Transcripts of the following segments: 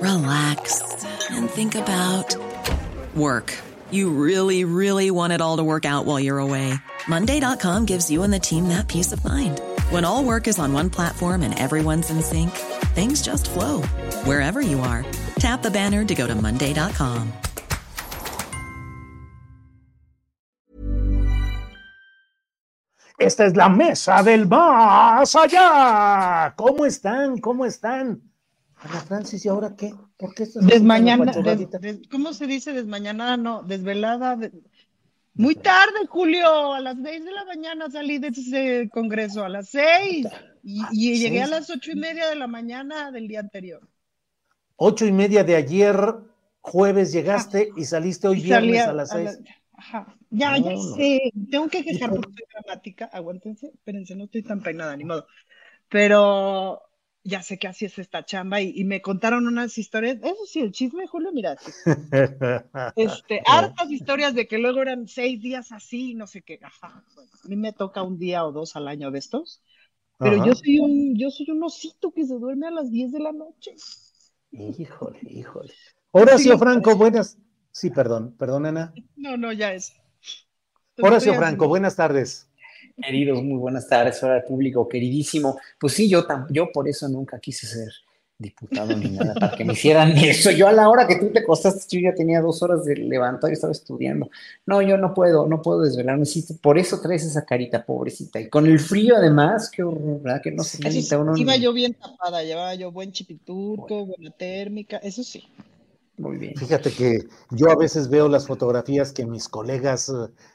relax and think about work. You really, really want it all to work out while you're away. Monday.com gives you and the team that peace of mind. When all work is on one platform and everyone's in sync, things just flow wherever you are. Tap the banner to go to Monday.com. Esta es la mesa del más allá. ¿Cómo están? ¿Cómo están? Ana Francis, ¿y ahora qué? ¿Por qué estás Desmañana, des, des, ¿Cómo se dice desmañanada? No, desvelada. De... Muy tarde, Julio, a las seis de la mañana salí de ese congreso, a las seis. Y, y llegué a las ocho y media de la mañana del día anterior. Ocho y media de ayer, jueves llegaste y saliste hoy Y viernes a las a la- seis. Ajá. Ya, No, ya no. sé. Tengo que quejar porque soy dramática. Aguántense, espérense, no estoy tan peinada, ni modo. Pero ya sé que así es esta chamba y, y me contaron unas historias. Eso sí, el chisme, Julio, mira, este, hartas historias de que luego eran seis días así, no sé qué. Ajá. Bueno, a mí me toca un día o dos al año de estos. Pero Ajá. yo soy un, yo soy un osito que se duerme a las 10 de la noche. Híjole, híjole. Horacio Sí, Franco, buenas. Sí, perdón, perdón, Ana. No, no, ya es. Horacio Franco, buenas tardes. Queridos, muy buenas tardes, hora público, queridísimo. Pues sí, yo, yo por eso nunca quise ser diputado ni nada, para que me hicieran eso. Yo a la hora que tú te acostaste, yo ya tenía dos horas de levantar y estaba estudiando. No, yo no puedo, no puedo desvelarme. Sí, por eso traes esa carita, pobrecita. Y con el frío además, qué horror, ¿verdad? Que no se calienta sí, uno. iba yo bien tapada, llevaba yo buen chipiturco, buena térmica, eso sí. Muy bien. Fíjate que yo a veces veo las fotografías que mis colegas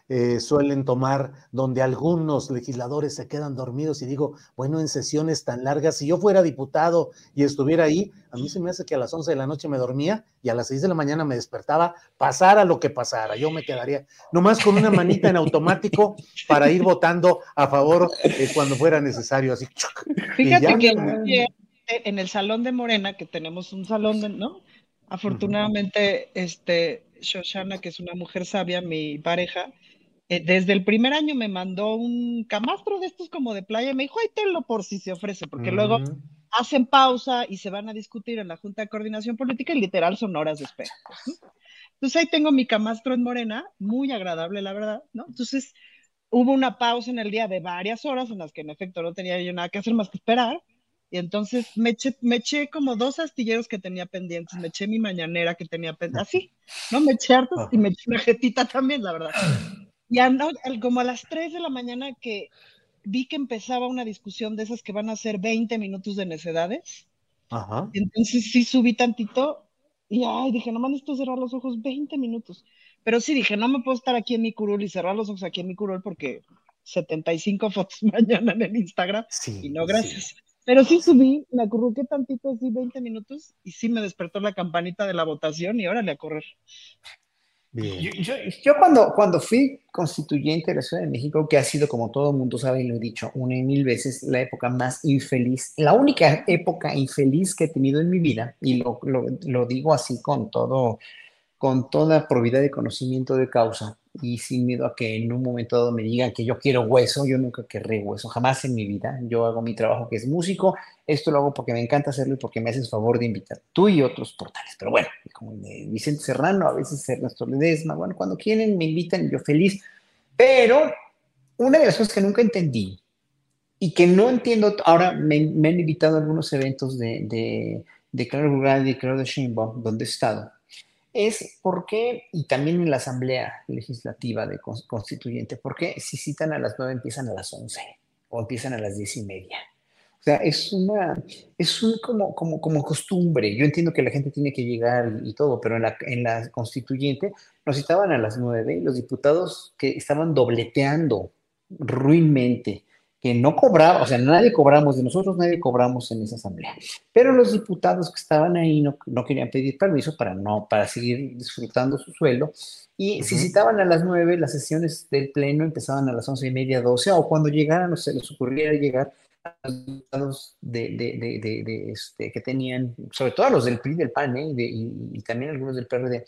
eh, suelen tomar donde algunos legisladores se quedan dormidos y digo, bueno, en sesiones tan largas, si yo fuera diputado y estuviera ahí, a mí se me hace que a las 11 de la noche me dormía y a las 6 de la mañana me despertaba, pasara lo que pasara, yo me quedaría nomás con una manita en automático para ir votando a favor eh, cuando fuera necesario, así. Fíjate ya. que en el salón de Morena, que tenemos un salón, de, ¿no? Afortunadamente, este, Shoshana, que es una mujer sabia, mi pareja, eh, desde el primer año me mandó un camastro de estos como de playa, me dijo, ay, tenlo por si se ofrece, porque luego hacen pausa y se van a discutir en la Junta de Coordinación Política y literal son horas de espera. pues. Entonces ahí tengo mi camastro en Morena, muy agradable, la verdad, ¿no? Entonces hubo una pausa en el día de varias horas en las que en efecto no tenía yo nada que hacer más que esperar. Y entonces me eché, me eché como dos astilleros que tenía pendientes, me eché mi mañanera que tenía pendiente, así, ¿no? Me eché hartos y me eché una jetita también, la verdad. Y ando, como a las 3 de la mañana que vi que empezaba una discusión de esas que van a ser 20 minutos de necedades, Ajá. entonces sí subí tantito y ay, dije, nomás necesito cerrar los ojos 20 minutos. Pero sí dije, no me puedo estar aquí en mi curul y cerrar los ojos aquí en mi curul porque 75 fotos mañana en el Instagram Sí, y no sí. Pero sí subí, me acurruqué tantito así 20 minutos y sí me despertó la campanita de la votación y órale a correr. Bien. Yo, yo- yo cuando, cuando fui constituyente de la Ciudad de México, que ha sido, como todo el mundo sabe y lo he dicho una y mil veces, la época más infeliz, la única época infeliz que he tenido en mi vida, y lo, lo- lo digo así con todo, con toda probidad de conocimiento de causa y sin miedo a que en un momento dado me digan que yo quiero hueso, yo nunca querré hueso, jamás en mi vida. Yo hago mi trabajo que es músico, esto lo hago porque me encanta hacerlo y porque me haces favor de invitar tú y otros portales. Pero bueno, como Vicente Serrano, a veces Ernesto Ledesma, bueno, cuando quieren me invitan yo feliz. Pero una de las cosas que nunca entendí y que no entiendo, ahora me, me han invitado a algunos eventos de, de, de Claro Rural y Claro de Sheinbaum, donde he estado. Es por qué, y también en la Asamblea Legislativa de Constituyente, por qué si citan a las nueve empiezan a las once o empiezan a las diez y media. O sea, es una, es un como, como, como costumbre. Yo entiendo que la gente tiene que llegar y, todo, pero en la, en la constituyente nos citaban a las nueve y los diputados que estaban dobleteando ruinmente que no cobraba, o sea, nadie cobramos, de nosotros nadie cobramos en esa asamblea, pero los diputados que estaban ahí no, no querían pedir permiso para, no, para seguir disfrutando su suelo, y si citaban a las nueve, las sesiones del pleno empezaban a las once y media, doce, o cuando llegaran, o se les ocurriera llegar a los diputados de, de, de, de este, que tenían, sobre todo a los del PRI, del PAN, ¿eh? y, y, también algunos del PRD,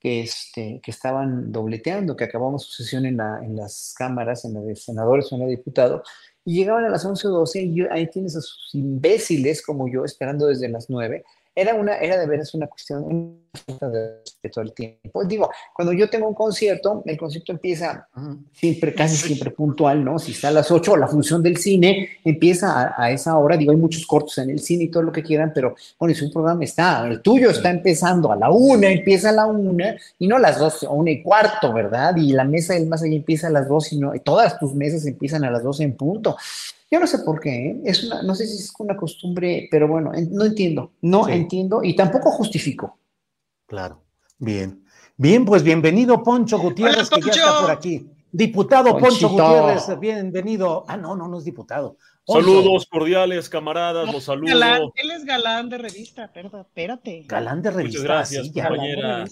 que, este, que estaban dobleteando, que acabamos su sesión en, la, en las cámaras, en la de senadores o en la de diputados, y llegaban a las 11 o 12 y ahí tienes a sus imbéciles como yo esperando desde las 9 era, una, era de veras una cuestión de todo el tiempo. Digo, cuando yo tengo un concierto, el concierto empieza siempre, casi siempre puntual, ¿no? Si está a las 8, la función del cine empieza a, esa hora. Digo, hay muchos cortos en el cine y todo lo que quieran, pero bueno, si un programa está, el tuyo está empezando a la una, empieza a la una y no a las dos, a una y cuarto, ¿verdad? Y la mesa del más allá empieza a las dos y, no, todas tus mesas empiezan a las dos en punto. Yo no sé por qué, ¿eh? es una, no sé si es una costumbre, pero bueno, no entiendo, no entiendo y tampoco justifico. Claro, bien. Bien, pues bienvenido Poncho Gutiérrez, que ya está por aquí. Diputado Poncho Gutiérrez, bienvenido. Ah, no, no, no es diputado. Saludos cordiales, camaradas, los saludo. él es galán de revista, perdón, espérate. Galán de revista. Muchas gracias, compañera.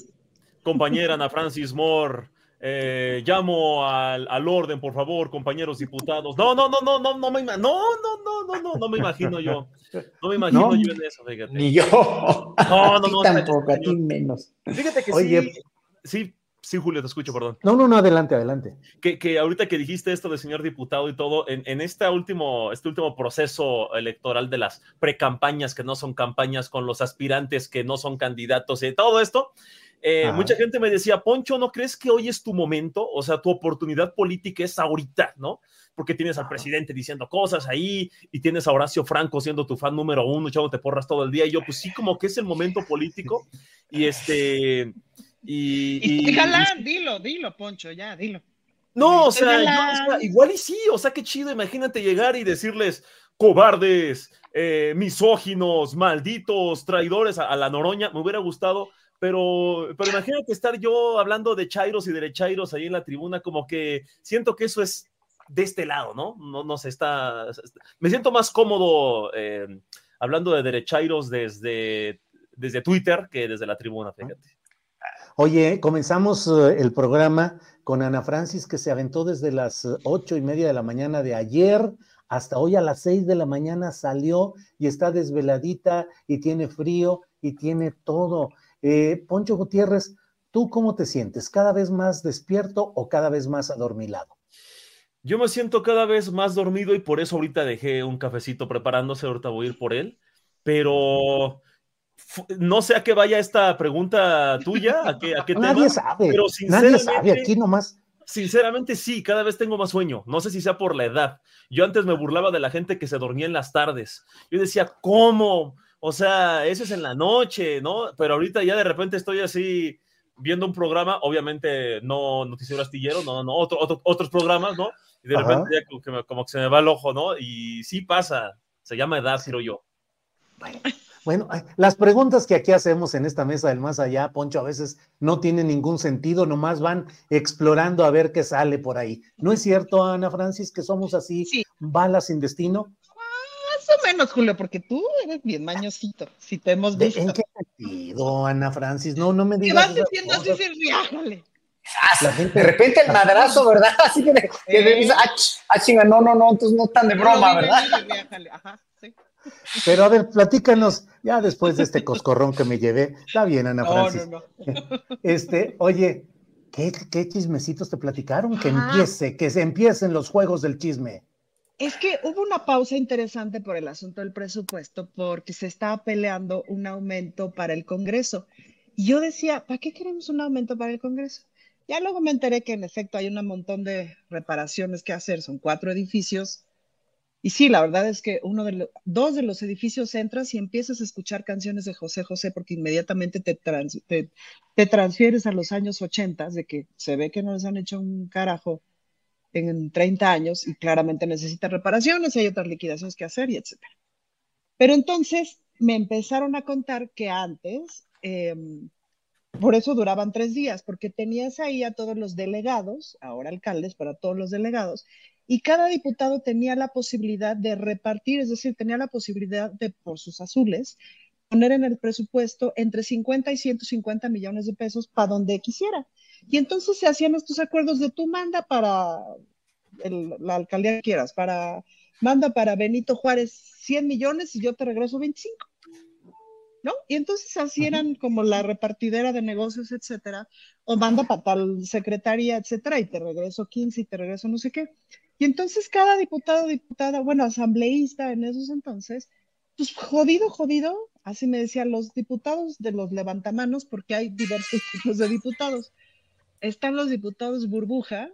Compañera Ana Francis Moore. Eh, llamo al, al, orden, por favor, compañeros diputados. No, no, no, no, no, no me no, no, no, no, no, no me imagino yo. No me imagino yo en eso, fíjate. Ni yo. No, no, no. Tampoco, a ti menos. Fíjate que Oye, sí, sí, sí, Julio, te escucho, perdón. No, no, no, adelante, adelante. Que, que ahorita que dijiste esto de señor diputado y todo, en, en este, último, este último proceso electoral de las precampañas que no son campañas con los aspirantes que no son candidatos y todo esto, eh, mucha gente me decía, Poncho, ¿no crees que hoy es tu momento? O sea, tu oportunidad política es ahorita, ¿no? Porque tienes al presidente diciendo cosas ahí y tienes a Horacio Franco siendo tu fan número uno, echándote porras todo el día. Y yo, pues sí, como que es el momento político. Y este. Y, y, galán, dilo, dilo, Poncho, ya, dilo. No, o sea, igual y sí, o sea, qué chido, imagínate llegar y decirles, cobardes, eh, misóginos, malditos, traidores a, la Noroña, me hubiera gustado pero, pero imagínate estar yo hablando de Chairos y derechairos ahí en la tribuna, como que siento que eso es de este lado, ¿no? No, no se está, me siento más cómodo eh, hablando de derechairos desde, desde Twitter que desde la tribuna, fíjate. Oye, comenzamos eh, el programa con Ana Francis, que se aventó desde las ocho y media de la mañana de ayer hasta hoy a las seis de la mañana salió y está desveladita y tiene frío y tiene todo. Eh, Poncho Gutiérrez, ¿tú cómo te sientes? ¿Cada vez más despierto o cada vez más adormilado? Yo me siento cada vez más dormido y por eso ahorita dejé un cafecito preparándose, ahorita voy a ir por él, pero no sé a qué vaya esta pregunta tuya, a qué, a qué Nadie sabe, pero nadie sabe, aquí nomás. Sinceramente sí, cada vez tengo más sueño, no sé si sea por la edad. Yo antes me burlaba de la gente que se dormía en las tardes. Yo decía, ¿cómo? O sea, eso es en la noche, ¿no? Pero ahorita ya de repente estoy así viendo un programa, obviamente no Noticiero Astillero, no, no, otro, otros programas, ¿no? Y de repente ya como que, se me va el ojo, ¿no? Y sí pasa, se llama edad, yo. Bueno, las preguntas que aquí hacemos en esta mesa del más allá, Poncho, a veces no tienen ningún sentido, nomás van explorando a ver qué sale por ahí. ¿No es cierto, Ana Francis, que somos así, balas sin destino? Menos, Julio, porque tú eres bien mañosito, si te hemos visto. ¿En qué sentido, Ana Francis? No, no me digas. Te vas diciendo así, riájale. La gente... De repente el madrazo, ¿verdad? Así que, que ah, ah, chinga, no, no, no, entonces no tan de broma, ¿verdad? Ajá, sí. Pero a ver, platícanos, ya después de este coscorrón que me llevé, está bien, Ana Francis. No, no, no. Este, oye, ¿qué, ¿qué, chismecitos te platicaron? Que empiece, que se empiecen los juegos del chisme. Es que hubo una pausa interesante por el asunto del presupuesto porque se estaba peleando un aumento para el Congreso. Y yo decía, ¿para qué queremos un aumento para el Congreso? Ya luego me enteré que en efecto hay un montón de reparaciones que hacer, son cuatro edificios Y sí, la verdad es que uno de los, dos de los edificios entras y empiezas a escuchar canciones de José José porque inmediatamente te, te, transfieres a los años 80, de que se ve que no les han hecho un carajo en 30 años y claramente necesita reparaciones, hay otras liquidaciones que hacer y etcétera. Pero entonces me empezaron a contar que antes, em, por eso duraban tres días, porque tenías ahí a todos los delegados, ahora alcaldes, para todos los delegados, y cada diputado tenía la posibilidad de repartir, es decir, tenía la posibilidad de, por sus azules, poner en el presupuesto entre 50 y 150 millones de pesos para donde quisiera. Y entonces se hacían estos acuerdos de tú manda para la alcaldía que quieras, para, manda para Benito Juárez 100 millones y yo te regreso 25. ¿No? Y entonces así eran como la repartidera de negocios, etcétera, o manda para tal secretaría, etcétera, y te regreso 15 y te regreso no sé qué. Y entonces cada diputado, diputada, bueno, asambleísta en esos entonces, pues jodido, jodido, así me decían los diputados de los levantamanos, porque hay diversos tipos de diputados. Están los diputados burbuja,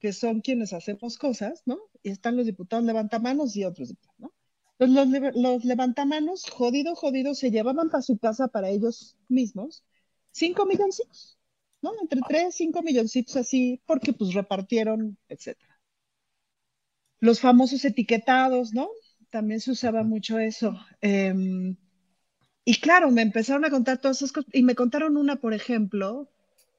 que son quienes hacemos cosas, ¿no? Y están los diputados levantamanos y otros diputados, ¿no? los, los levantamanos, jodido, jodido, se llevaban para su casa para ellos mismos cinco milloncitos, ¿no? Entre tres, cinco milloncitos así, porque pues repartieron, etcétera los famosos etiquetados, ¿no? También se usaba mucho eso. Em, y claro, me empezaron a contar todas esas cosas. Y me contaron una, por ejemplo,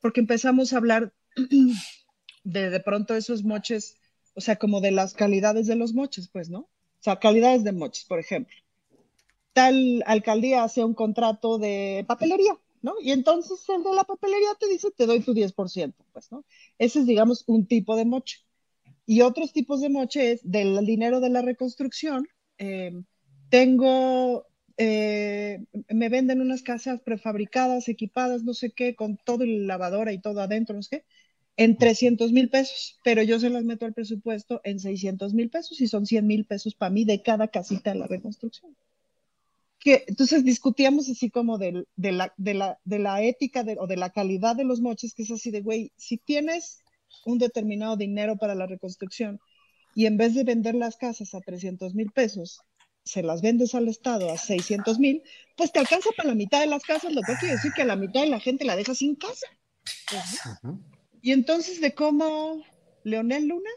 porque empezamos a hablar de de pronto esos moches, o sea, como de las calidades de los moches, pues, ¿no? O sea, calidades de moches, por ejemplo. Tal alcaldía hace un contrato de papelería, ¿no? Y entonces el de la papelería te dice, te doy tu 10%, pues, ¿no? Ese es, digamos, un tipo de moche y otros tipos de moches del dinero de la reconstrucción. Eh, tengo, eh, me venden unas casas prefabricadas, equipadas, no sé qué, con todo el lavadora y todo adentro, no sé qué, en 300 mil pesos, pero yo se las meto al presupuesto en 600 mil pesos y son 100 mil pesos para mí de cada casita de la reconstrucción. Que, entonces discutíamos así como de, de, la, de, la, de la ética o de la calidad de los moches, que es así de, güey, si tienes un determinado dinero para la reconstrucción y en vez de vender las casas a 300 mil pesos, se las vendes al Estado a 600 mil, pues te alcanza para la mitad de las casas, lo que quiere decir que a la mitad de la gente la deja sin casa. Y entonces de cómo Leonel Luna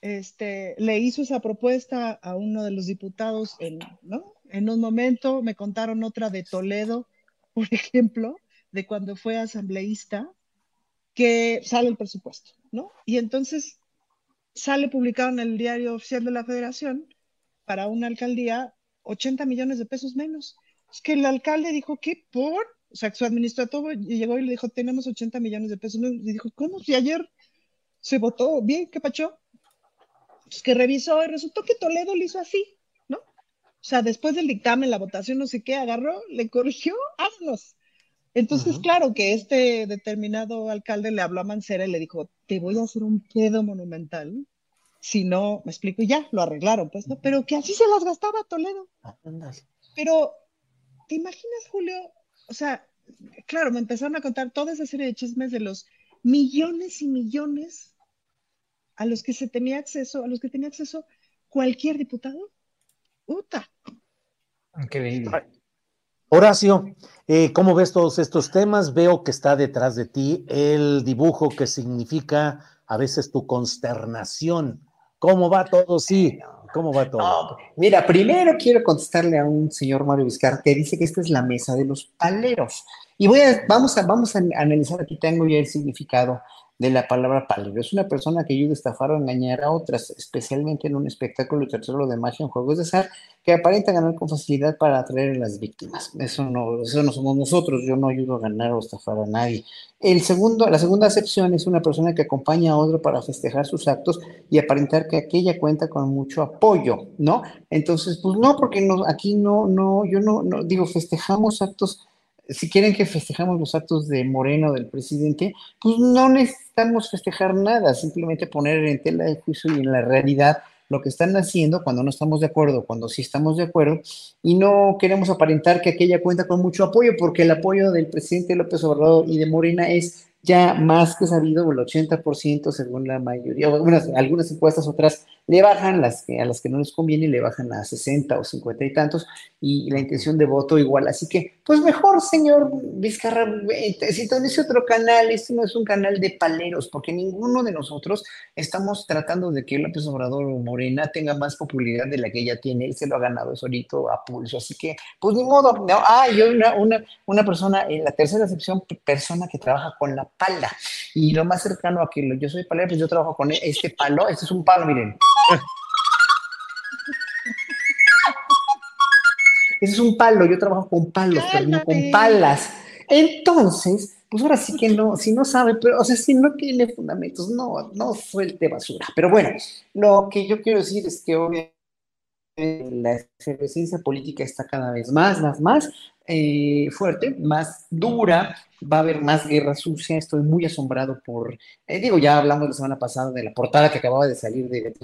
este, le hizo esa propuesta a uno de los diputados en, ¿no? en un momento, me contaron otra de Toledo, por ejemplo, de cuando fue asambleísta, que sale el presupuesto, ¿no? Y entonces sale publicado en el diario oficial de la federación para una alcaldía 80 millones de pesos menos. Es que el alcalde dijo, ¿qué por? O sea, su administrador llegó y le dijo, tenemos 80 millones de pesos menos. Y dijo, ¿cómo? Si ayer se votó bien, ¿qué pacho? Pues que revisó y resultó que Toledo lo hizo así, ¿no? O sea, después del dictamen, la votación, no sé qué, agarró, le corrigió, vámonos. Entonces, claro que este determinado alcalde le habló a Mancera y le dijo, te voy a hacer un pedo monumental. Si no, me explico, y ya, lo arreglaron, pues, ¿no? Pero que así se las gastaba Toledo. Pero, ¿te imaginas, Julio? O sea, claro, me empezaron a contar toda esa serie de chismes de los millones y millones a los que se tenía acceso, a los que tenía acceso cualquier diputado. ¡Uta! Increíble. Horacio, eh, ¿cómo ves todos estos temas? Veo que está detrás de ti el dibujo que significa a veces tu consternación. ¿Cómo va todo? Sí, ¿cómo va todo? mira, primero quiero contestarle a un señor Mario Vizcar que dice que esta es la mesa de los paleros. Y voy a, vamos, a, vamos a analizar, aquí tengo ya el significado de la palabra palero. Es una persona que ayuda a estafar o engañar a otras, especialmente en un espectáculo tercero de magia en juegos de azar, que aparenta ganar con facilidad para atraer a las víctimas. Eso no, eso no somos nosotros, yo no ayudo a ganar o estafar a nadie. El segundo, la segunda acepción es una persona que acompaña a otro para festejar sus actos y aparentar que aquella cuenta con mucho apoyo, ¿no? Entonces, pues no, porque no, aquí no, no, yo no digo, festejamos actos si quieren que festejamos los actos de Moreno del presidente, pues no necesitamos festejar nada, simplemente poner en tela de juicio y en la realidad lo que están haciendo cuando no estamos de acuerdo, cuando sí estamos de acuerdo, y no queremos aparentar que aquella cuenta con mucho apoyo, porque el apoyo del presidente López Obrador y de Morena es ya más que sabido, el 80% según la mayoría, algunas, algunas encuestas, otras le bajan, las que, a las que no les conviene le bajan a 60 o 50 y tantos, y la intención de voto igual. Así que, pues mejor, señor Vizcarra, sintonice otro canal, este no es un canal de paleros, porque ninguno de nosotros estamos tratando de que López Obrador o Morena tenga más popularidad de la que ella tiene, él se lo ha ganado solito a pulso, así que, pues ni modo, no, ah, yo una, una, una persona, en la tercera sección, persona que trabaja con la pala, y lo más cercano a que yo soy palero, pues yo trabajo con este palo, este es un palo, miren, ese es un palo, yo trabajo con palos, pero no con palas. Entonces, pues ahora sí que no, si no sabe, pero, o sea, si no tiene fundamentos, no, no suelte basura. Pero bueno, lo que yo quiero decir es que obviamente la efervescencia política está cada vez más, más, más eh, fuerte, más dura, va a haber más guerra sucia, estoy muy asombrado por, eh, digo, ya hablamos la semana pasada de la portada que acababa de salir de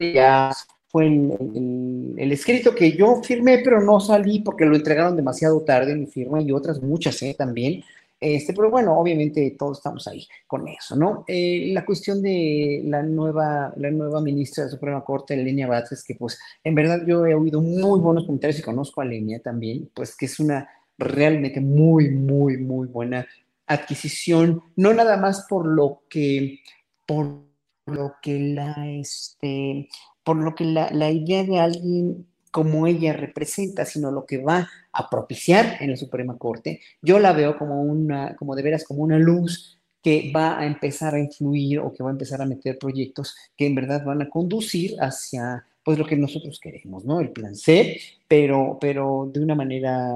ya fue el, escrito que yo firmé, pero no salí porque lo entregaron demasiado tarde, mi firma y otras muchas ¿eh? también. Este, pero bueno, obviamente todos estamos ahí con eso, ¿no? Eh, la cuestión de la nueva, la nueva ministra de la Suprema Corte, Lenia Vázquez, que pues en verdad yo he oído muy buenos comentarios y conozco a Lenia también, pues que es una realmente muy, muy, muy buena adquisición, no nada más por lo que, por lo que la, este, por lo que la, la idea de alguien como ella representa, sino lo que va a propiciar en la Suprema Corte, yo la veo como una, como de veras, como una luz que va a empezar a influir o que va a empezar a meter proyectos que en verdad van a conducir hacia pues lo que nosotros queremos, ¿no? El plan C, pero, pero de una manera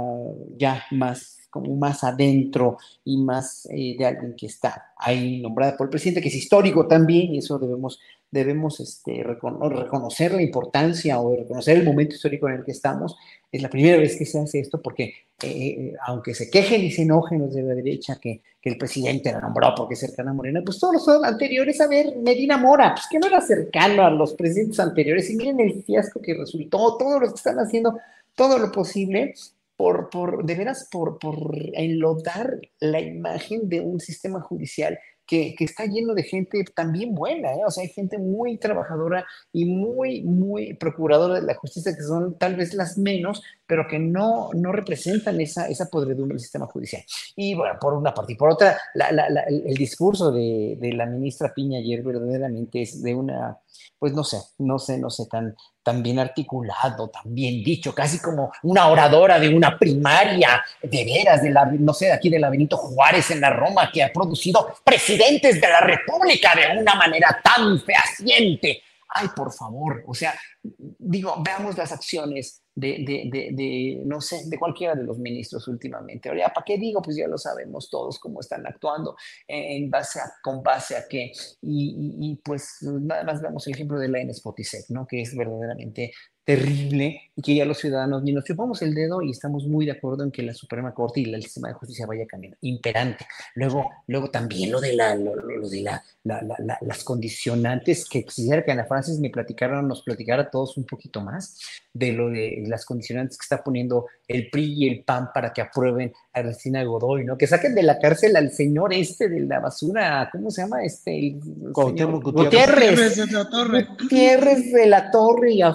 ya más como más adentro y más eh, de alguien que está ahí nombrada por el presidente, que es histórico también, y eso debemos, debemos este, reconocer la importancia o reconocer el momento histórico en el que estamos. Es la primera vez que se hace esto porque, eh, eh, aunque se quejen y se enojen los de la derecha que, que el presidente la nombró porque es cercano a Morena, pues todos los anteriores, a ver, Medina Mora, pues que no era cercano a los presidentes anteriores, y miren el fiasco que resultó, todos los que están haciendo todo lo posible por, por, de veras, por, por enlodar la imagen de un sistema judicial que, que, está lleno de gente también buena, ¿eh? o sea, hay gente muy trabajadora y muy, muy procuradora de la justicia, que son tal vez las menos, pero que no, no representan esa, esa podredumbre del sistema judicial. Y bueno, por una parte y por otra, la, la, el, el, discurso de, de, la ministra Piña ayer verdaderamente es de una, pues no sé, no sé, no sé, tan, tan bien articulado, tan bien dicho, casi como una oradora de una primaria, de veras, de la, no sé, de aquí de la Juárez en la Roma, que ha producido presidentes de la República de una manera tan fehaciente. Ay, por favor, o sea, digo, veamos las acciones de, de, de, no sé, de cualquiera de los ministros últimamente. Ahora, ¿para qué digo? Pues ya lo sabemos todos cómo están actuando, en base a, con base a qué. Y, pues nada más vemos el ejemplo de la Spotisec, ¿no? Que es verdaderamente terrible y que ya los ciudadanos ni nos chupamos el dedo y estamos muy de acuerdo en que la Suprema Corte y el sistema de justicia vaya cambiando, imperante. Luego, luego también lo de, la, lo, lo de la, la, la, las condicionantes que quisiera que Ana Francis me platicara, nos platicara a todos un poquito más de lo de las condicionantes que está poniendo el PRI y el PAN para que aprueben a Godoy, ¿no? Que saquen de la cárcel al señor este de la basura, ¿cómo se llama? Este, el, Gutiérrez. Gutiérrez. de la Torre. Gutiérrez de la Torre y a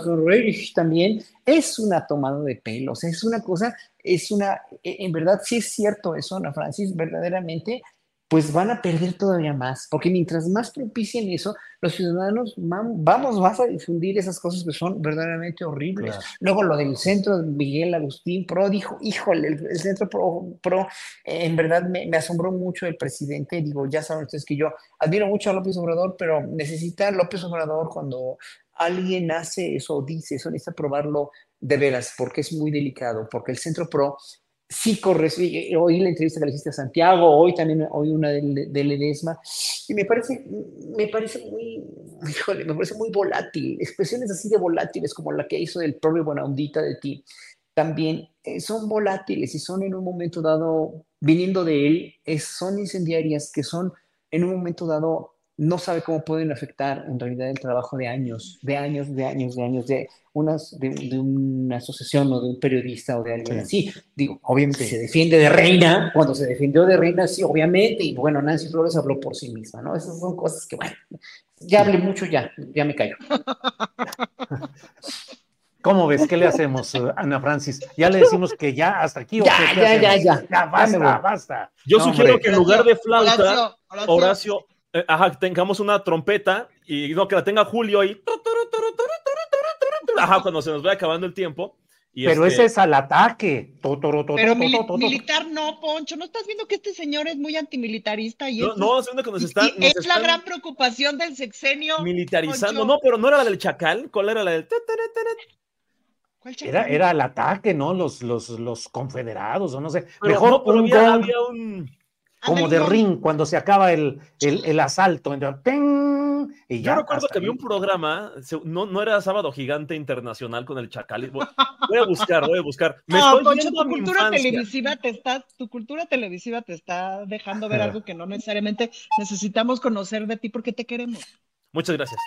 también, es una tomada de pelos, es una cosa, es una, en verdad sí es cierto eso, Ana Francis, verdaderamente pues van a perder todavía más, porque mientras más propicien eso, los ciudadanos vamos más a difundir esas cosas que son verdaderamente horribles. Claro. Luego lo del centro de Miguel Agustín Pro dijo, híjole, el, el centro Pro, pro eh, en verdad me, me, asombró mucho el presidente, digo, ya saben ustedes que yo admiro mucho a López Obrador, pero necesita López Obrador cuando alguien hace eso, dice eso, necesita probarlo de veras, porque es muy delicado, porque el centro Pro sí corresponde, oí la entrevista que le hiciste a Santiago, hoy también oí una del, del Edesma, y me parece, me parece muy, me parece muy volátil, expresiones así de volátiles como la que hizo del propio Buenaundita de ti, también eh, son volátiles y son en un momento dado, viniendo de él, son incendiarias que son en un momento dado no sabe cómo pueden afectar en realidad el trabajo de años, de años, de años, de años, de, unas, de, una asociación o de un periodista o de alguien así. Digo, obviamente se defiende de reina, cuando se defendió de reina, sí, obviamente, y bueno, Nancy Flores habló por sí misma, ¿no? Esas son cosas que, bueno, ya hablé mucho, ya, ya me callo. ¿Cómo ves? ¿Qué le hacemos, eh, Ana Francis? Ya le decimos que ya hasta aquí. Ya, ya, ya, ya, ya. basta, basta. Yo sugiero que en lugar de flauta, Horacio ajá, tengamos una trompeta y no que la tenga Julio ahí. Ajá, cuando se nos vaya acabando el tiempo. pero este ese es al ataque. pero militar no, Poncho. ¿No estás viendo que este señor es muy antimilitarista? Y no, no, es que nos están. es la gran preocupación del sexenio. Militarizando. No, pero no era la del chacal. ¿Cuál era la del.? ¿Cuál chacal? Era, era el ataque, ¿no? Los, los, los confederados, o no sé. Mejor no, había, había un como de ring cuando se acaba el, el, el asalto. Y ya, Yo recuerdo que había un programa, no, no era Sábado Gigante Internacional con el Chacal. Voy a buscar, voy a buscar. Me no, estoy tu cultura televisiva te está, tu cultura televisiva te está dejando ver algo que no necesariamente necesitamos conocer de ti porque te queremos. Muchas gracias.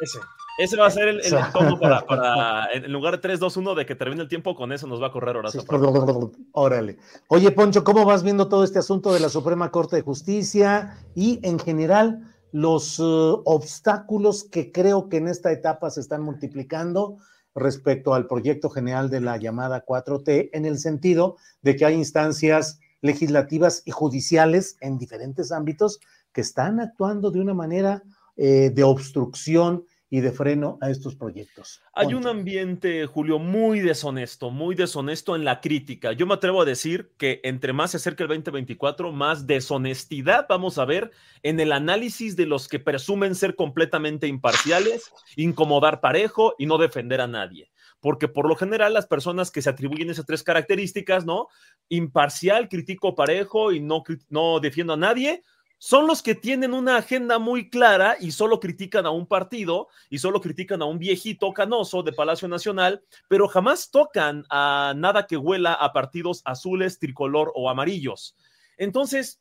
ese. Ese va a ser el, tono para, en lugar de 3, 2, 1 de que termine el tiempo, con eso nos va a correr Horacio. órale. Oye, Poncho, ¿cómo vas viendo todo este asunto de la Suprema Corte de Justicia y en general los uh, obstáculos que creo que en esta etapa se están multiplicando respecto al proyecto general de la llamada 4T, en el sentido de que hay instancias legislativas y judiciales en diferentes ámbitos que están actuando de una manera eh, de obstrucción y de freno a estos proyectos. Hay un ambiente, Julio, muy deshonesto, muy deshonesto en la crítica. Yo me atrevo a decir que entre más se acerca el 2024, más deshonestidad vamos a ver en el análisis de los que presumen ser completamente imparciales, incomodar parejo y no defender a nadie porque por lo general las personas que se atribuyen esas tres características, ¿no? Imparcial, critico parejo y no, no defiendo a nadie, son los que tienen una agenda muy clara y solo critican a un partido y solo critican a un viejito canoso de Palacio Nacional, pero jamás tocan a nada que huela a partidos azules, tricolor o amarillos. Entonces,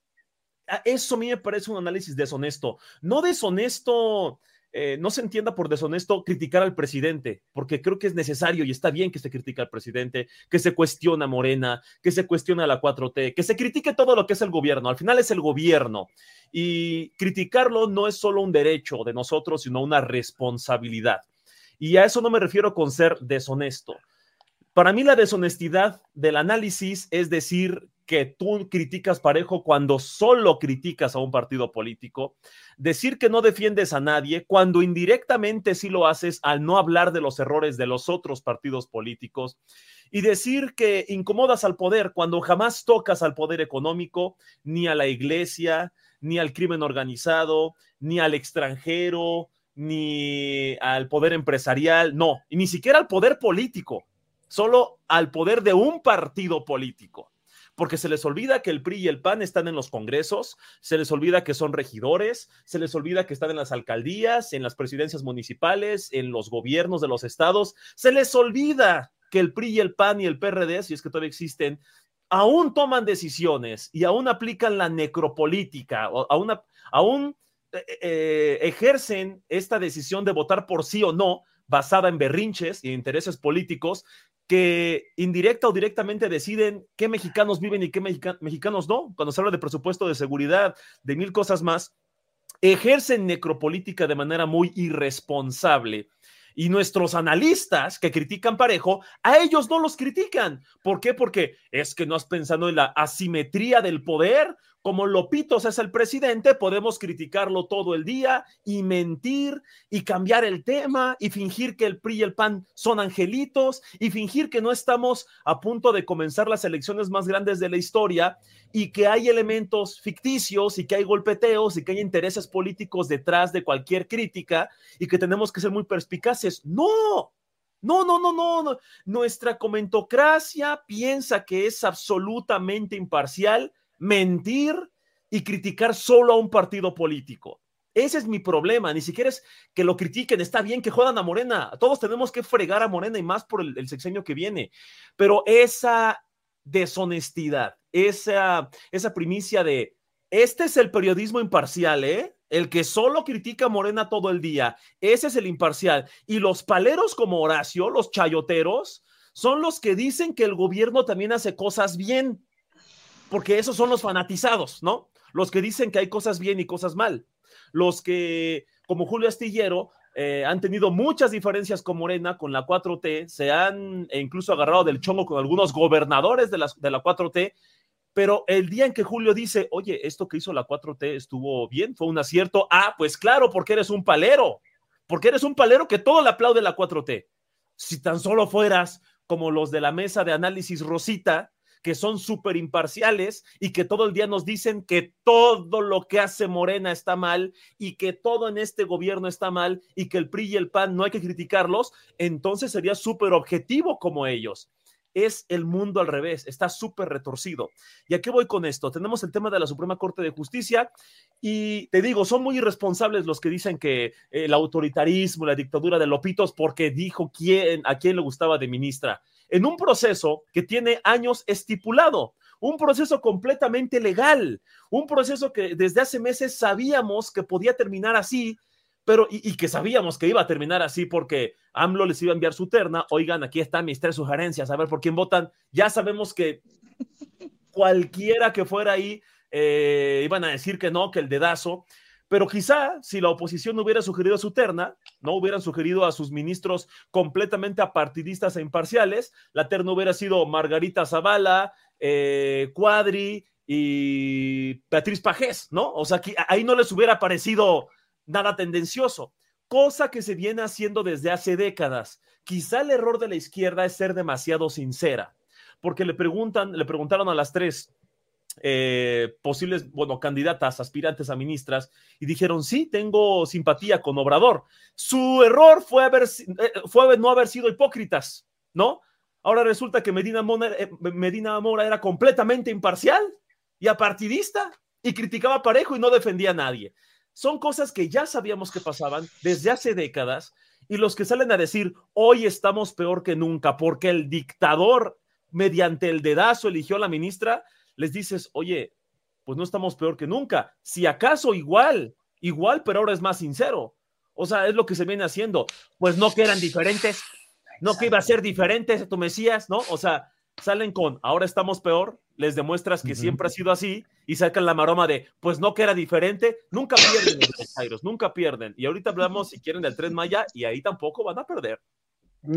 eso a mí me parece un análisis deshonesto. No deshonesto eh, no se entienda por deshonesto criticar al presidente, porque creo que es necesario y está bien que se critique al presidente, que se cuestiona Morena, que se cuestiona la 4T, que se critique todo lo que es el gobierno. Al final es el gobierno y criticarlo no es solo un derecho de nosotros, sino una responsabilidad. Y a eso no me refiero con ser deshonesto. Para mí la deshonestidad del análisis es decir que tú criticas parejo cuando solo criticas a un partido político, decir que no defiendes a nadie cuando indirectamente sí lo haces al no hablar de los errores de los otros partidos políticos. Y decir que incomodas al poder cuando jamás tocas al poder económico, ni a la iglesia, ni al crimen organizado, ni al extranjero, ni al poder empresarial, no, y ni siquiera al poder político, solo al poder de un partido político porque se les olvida que el PRI y el PAN están en los congresos, se les olvida que son regidores, se les olvida que están en las alcaldías, en las presidencias municipales, en los gobiernos de los estados, se les olvida que el PRI y el PAN y el PRD, si es que todavía existen, aún toman decisiones y aún aplican la necropolítica, aún, aún eh, eh, ejercen esta decisión de votar por sí o no basada en berrinches y intereses políticos que indirecta o directamente deciden qué mexicanos viven y qué mexicanos no, cuando se habla de presupuesto de seguridad, de mil cosas más, ejercen necropolítica de manera muy irresponsable. Y nuestros analistas que critican parejo, a ellos no los critican. ¿Por qué? Porque es que no has pensado en la asimetría del poder como Lopitos es el presidente, podemos criticarlo todo el día y mentir y cambiar el tema y fingir que el PRI y el PAN son angelitos y fingir que no estamos a punto de comenzar las elecciones más grandes de la historia y que hay elementos ficticios y que hay golpeteos y que hay intereses políticos detrás de cualquier crítica y que tenemos que ser muy perspicaces. No, no, no, no, no. Nuestra comentocracia piensa que es absolutamente imparcial mentir y criticar solo a un partido político. Ese es mi problema, ni siquiera es que lo critiquen, está bien que jodan a Morena, todos tenemos que fregar a Morena y más por el, sexenio que viene, pero esa deshonestidad, esa, esa primicia de Este es el periodismo imparcial, ¿eh? El que solo critica a Morena todo el día. Ese es el imparcial. Y los paleros como Horacio, los chayoteros, son los que dicen que el gobierno también hace cosas bien. Porque esos son los fanatizados, ¿no? Los que dicen que hay cosas bien y cosas mal. Los que, como Julio Astillero, eh, han tenido muchas diferencias con Morena, con la 4T, se han e incluso agarrado del chongo con algunos gobernadores de la, de la 4T, pero el día en que Julio dice, oye, esto que hizo la 4T estuvo bien, fue un acierto, ah, pues claro, porque eres un palero, porque eres un palero que todo le aplaude la 4T. Si tan solo fueras como los de la mesa de análisis Rosita, que son súper imparciales y que todo el día nos dicen que todo lo que hace Morena está mal y que todo en este gobierno está mal y que el PRI y el PAN no hay que criticarlos, entonces sería súper objetivo como ellos es el mundo al revés, está súper retorcido. ¿Y a qué voy con esto? Tenemos el tema de la Suprema Corte de Justicia y te digo, son muy irresponsables los que dicen que el autoritarismo, la dictadura de Lopitos, porque dijo quién, a quién le gustaba de ministra en un proceso que tiene años estipulado, un proceso completamente legal, un proceso que desde hace meses sabíamos que podía terminar así, pero y, que sabíamos que iba a terminar así porque AMLO les iba a enviar su terna. Oigan, aquí están mis tres sugerencias, a ver por quién votan. Ya sabemos que cualquiera que fuera ahí eh, iban a decir que no, que el dedazo. Pero quizá si la oposición no hubiera sugerido su terna, no hubieran sugerido a sus ministros completamente apartidistas e imparciales, la terna hubiera sido Margarita Zavala, eh, Cuadri y Beatriz Pajés, ¿no? O sea, que ahí no les hubiera parecido nada tendencioso, cosa que se viene haciendo desde hace décadas. Quizá el error de la izquierda es ser demasiado sincera, porque le preguntan, le preguntaron a las tres, eh, posibles, bueno, candidatas, aspirantes a ministras, y dijeron, sí, tengo simpatía con Obrador. Su error fue, haber, eh, fue no haber sido hipócritas, ¿no? Ahora resulta que Medina, eh, Medina Mora era completamente imparcial y apartidista y criticaba parejo y no defendía a nadie. Son cosas que ya sabíamos que pasaban desde hace décadas y los que salen a decir, hoy estamos peor que nunca porque el dictador mediante el dedazo eligió a la ministra, les dices, oye, pues no estamos peor que nunca. Si acaso igual, igual, pero ahora es más sincero. O sea, es lo que se viene haciendo. Pues no que eran diferentes, no que iba a ser diferente tu Mesías, ¿no? O sea, salen con, ahora estamos peor, les demuestras que siempre ha sido así y sacan la maroma de, pues no que era diferente, nunca pierden los Kairos, nunca pierden. Y ahorita hablamos, si quieren, del tren Maya y ahí tampoco van a perder.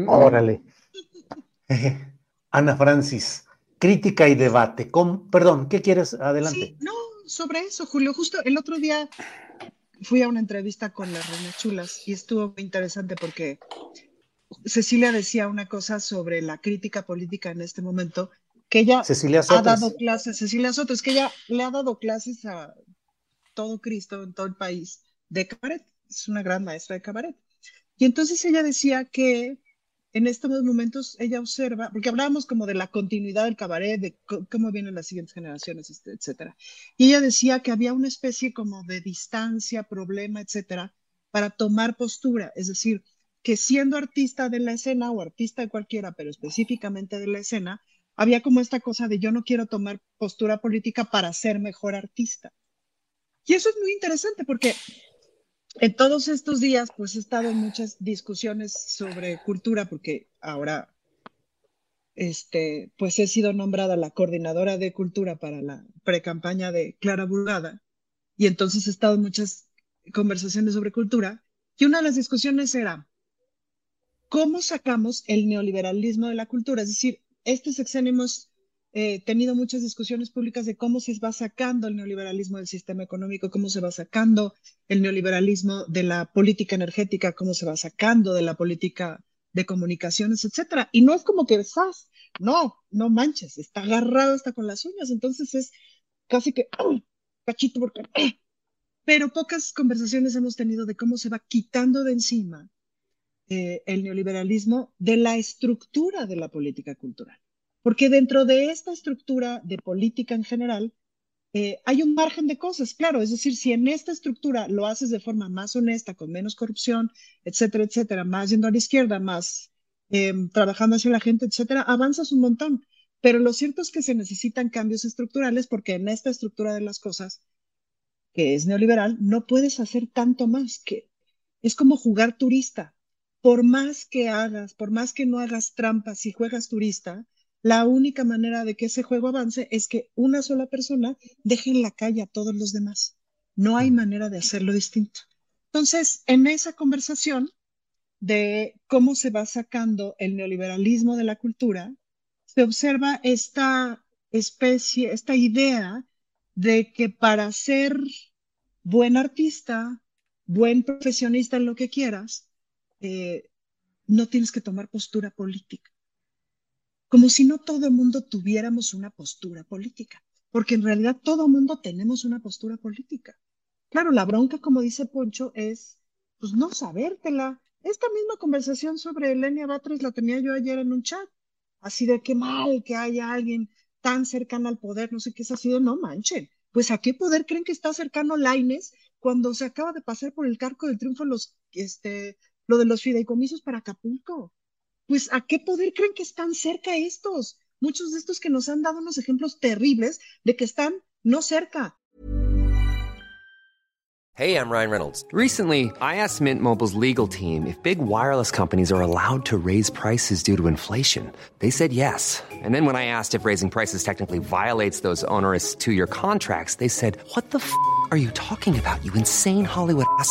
Órale. Ana Francis, crítica y debate. Con, perdón, ¿qué quieres? Adelante. Sí, no, sobre eso, Julio. Justo el otro día fui a una entrevista con las Reinas Chulas y estuvo muy interesante porque Cecilia decía una cosa sobre la crítica política en este momento, que ella ha dado clases, Cecilia Soto, es que ella le ha dado clases a todo Cristo en todo el país de cabaret, es una gran maestra de cabaret. Y entonces ella decía que en estos momentos ella observa, porque hablábamos como de la continuidad del cabaret, de cómo vienen las siguientes generaciones, este, etcétera. Y ella decía que había una especie como de distancia, problema, etcétera, para tomar postura. Es decir, que siendo artista de la escena o artista de cualquiera, pero específicamente de la escena, había como esta cosa de yo no quiero tomar postura política para ser mejor artista. Y eso es muy interesante porque en todos estos días, pues he estado en muchas discusiones sobre cultura, porque ahora, este, pues he sido nombrada la coordinadora de cultura para la pre-campaña de Clara Burgada, y entonces he estado en muchas conversaciones sobre cultura, y una de las discusiones era, ¿cómo sacamos el neoliberalismo de la cultura? Es decir, este sexenio eh, tenido muchas discusiones públicas de cómo se va sacando el neoliberalismo del sistema económico, cómo se va sacando el neoliberalismo de la política energética, cómo se va sacando de la política de comunicaciones, etcétera. Y no es como que estás, no, no manches, está agarrado hasta con las uñas, entonces es casi que cachito porque pero pocas conversaciones hemos tenido de cómo se va quitando de encima eh, el neoliberalismo de la estructura de la política cultural. Porque dentro de esta estructura de política en general, eh, hay un margen de cosas, claro, es decir, si en esta estructura lo haces de forma más honesta, con menos corrupción, etcétera, etcétera, más yendo a la izquierda, más em, trabajando hacia la gente, etcétera, avanzas un montón. Pero lo cierto es que se necesitan cambios estructurales porque en esta estructura de las cosas que es neoliberal, no puedes hacer tanto más, que es como jugar turista. Por más que hagas, por más que no hagas trampas si juegas turista, la única manera de que ese juego avance es que una sola persona deje en la calle a todos los demás. No hay manera de hacerlo distinto. Entonces, en esa conversación de cómo se va sacando el neoliberalismo de la cultura, se observa esta especie, esta idea de que para ser buen artista, buen profesionista en lo que quieras, eh, no tienes que tomar postura política. Como si no todo el mundo tuviéramos una postura política, porque en realidad todo el mundo tenemos una postura política. Claro, la bronca, como dice Poncho, es pues no sabértela. Esta misma conversación sobre Elenia Batres la tenía yo ayer en un chat, así de qué mal que haya alguien tan cercano al poder, no sé qué es así de no manchen. Pues a qué poder creen que está cercano Laines cuando se acaba de pasar por el carco del triunfo los, este, lo de los fideicomisos para Acapulco. Pues a qué poder creen que están cerca estos. Muchos de estos que nos han dado unos ejemplos terribles de que están no cerca. Hey, I'm Ryan Reynolds. Recently, I asked Mint Mobile's legal team if big wireless companies are allowed to raise prices due to inflation. They said yes. And then when I asked if raising prices technically violates those onerous two-year contracts, they said, "What the f*** are you talking about? You insane Hollywood ass."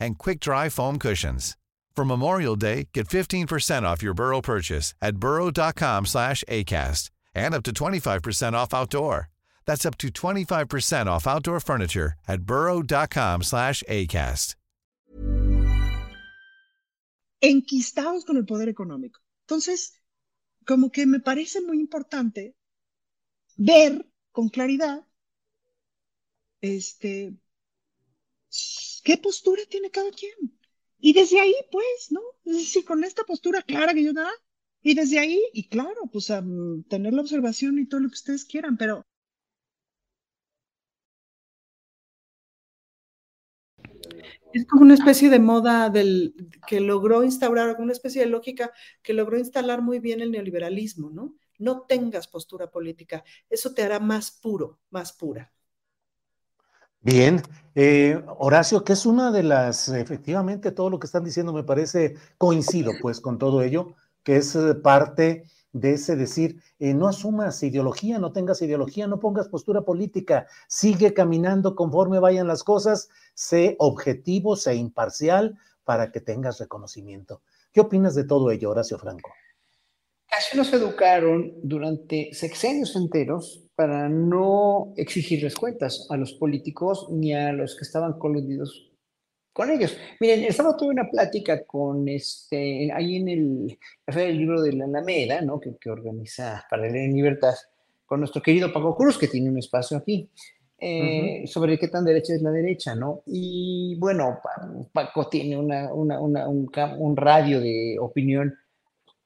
and quick-dry foam cushions. For Memorial Day, get 15% off your Burrow purchase at burrow.com slash ACAST and up to 25% off outdoor. That's up to 25% off outdoor furniture at burrow.com slash ACAST. enquistados con el poder económico. Entonces, como que me parece muy importante ver con claridad este, qué postura tiene cada quien. Y desde ahí, pues, ¿no? Es decir, con esta postura clara que yo da, y desde ahí, y claro, pues a tener la observación y todo lo que ustedes quieran, pero Es como una especie de moda del, que logró instaurar, una especie de lógica que logró instalar muy bien el neoliberalismo, ¿no? No tengas postura política, eso te hará más puro, más pura. Bien, eh, Horacio, que es una de las, efectivamente, todo lo que están diciendo me parece, coincido pues con todo ello, que es eh, parte de ese decir, eh, no asumas ideología, no tengas ideología, no pongas postura política, sigue caminando conforme vayan las cosas, sé objetivo, sé imparcial para que tengas reconocimiento. ¿Qué opinas de todo ello, Horacio Franco? Así nos educaron durante sexenios enteros para no exigirles cuentas a los políticos ni a los que estaban coludidos con ellos. Miren, el sábado tuve una plática con este, ahí en el del Libro de la Alameda, ¿no? Que, que organiza para leer en libertad, con nuestro querido Paco Cruz, que tiene un espacio aquí, eh, sobre qué tan derecha es la derecha, ¿no? Y bueno, Paco tiene una, una, una, un, un, radio de opinión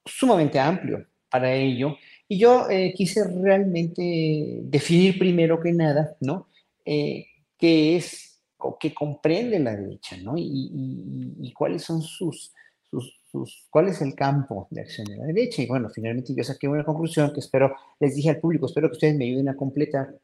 sumamente amplio para ello. Y yo eh, quise realmente definir primero que nada, ¿no? Eh, qué es o qué comprende la derecha, ¿no? Y, cuáles son sus, sus, cuál es el campo de acción de la derecha. Y bueno, finalmente yo saqué una conclusión que espero, les dije al público, espero que ustedes me ayuden a completar.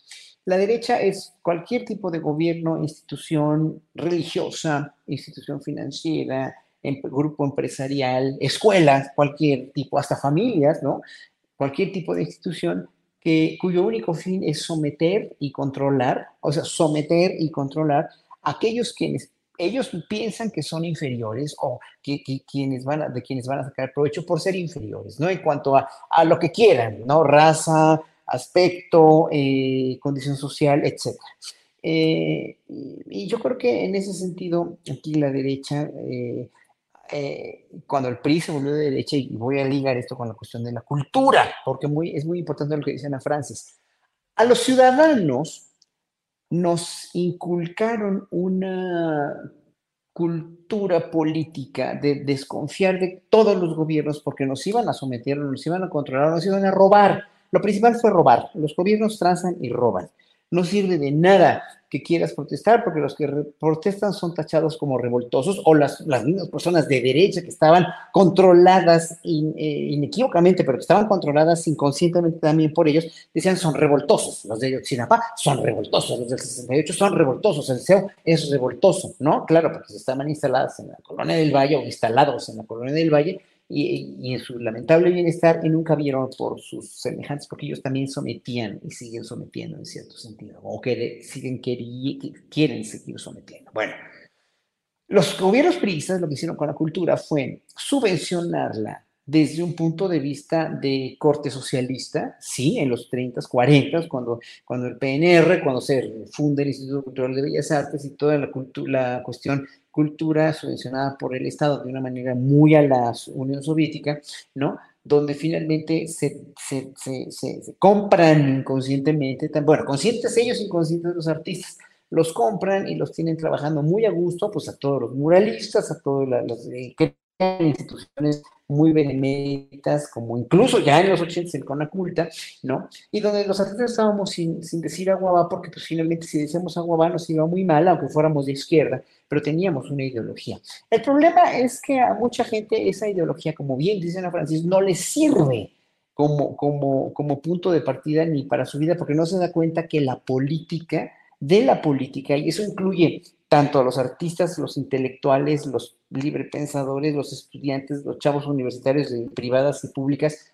La derecha es cualquier tipo de gobierno, institución religiosa, institución financiera, em, grupo empresarial, escuela, cualquier tipo, hasta familias, ¿no? Cualquier tipo de institución que, cuyo único fin es someter y controlar, o sea, someter y controlar aquellos quienes ellos piensan que son inferiores o que, quienes van a, de quienes van a sacar provecho por ser inferiores, ¿no? En cuanto a, a lo que quieran, ¿no? Raza, aspecto, eh, condición social, etc. Eh, y yo creo que en ese sentido, aquí la derecha, eh, cuando el PRI se volvió de derecha, y voy a ligar esto con la cuestión de la cultura, porque es muy importante lo que dice Ana Francis, a los ciudadanos nos inculcaron una cultura política de desconfiar de todos los gobiernos porque nos iban a someter, nos iban a controlar, nos iban a robar. Lo principal fue robar. Los gobiernos transan y roban. No sirve de nada que quieras protestar porque los que protestan son tachados como revoltosos o las, las mismas personas de derecha que estaban controladas eh, inequívocamente, pero que estaban controladas inconscientemente también por ellos, decían son revoltosos. Los de Yotzinapa son revoltosos, los del 68 son revoltosos, el CEO es revoltoso, ¿no? Claro, porque estaban instaladas en la colonia del Valle o instalados en la colonia del Valle y, en su lamentable bienestar y nunca vieron por sus semejantes, porque ellos también sometían y siguen sometiendo en cierto sentido, o que siguen quieren seguir sometiendo. Bueno, los gobiernos priistas lo que hicieron con la cultura fue subvencionarla desde un punto de vista de corte socialista, sí, en los 30, 40, cuando, cuando el PNR, cuando se funda el Instituto Cultural de Bellas Artes y toda la, la cuestión cultura subvencionada por el Estado de una manera muy a la Unión Soviética, ¿no? Donde finalmente se, se, se, compran inconscientemente, bueno, conscientes ellos, inconscientes los artistas, los compran y los tienen trabajando muy a gusto, pues a todos los muralistas, a todos los eh, que instituciones muy beneméritas, como incluso ya en los 80 el Conaculta, ¿no? Y donde los artistas estábamos sin, sin decir aguabá, porque pues finalmente si decíamos aguabá nos iba muy mal, aunque fuéramos de izquierda, pero teníamos una ideología. El problema es que a mucha gente esa ideología, como bien dice Ana Francis, no le sirve como, como, como punto de partida ni para su vida, porque no se da cuenta que la política, de la política, y eso incluye tanto a los artistas, los intelectuales, los librepensadores, los estudiantes, los chavos universitarios privadas y públicas,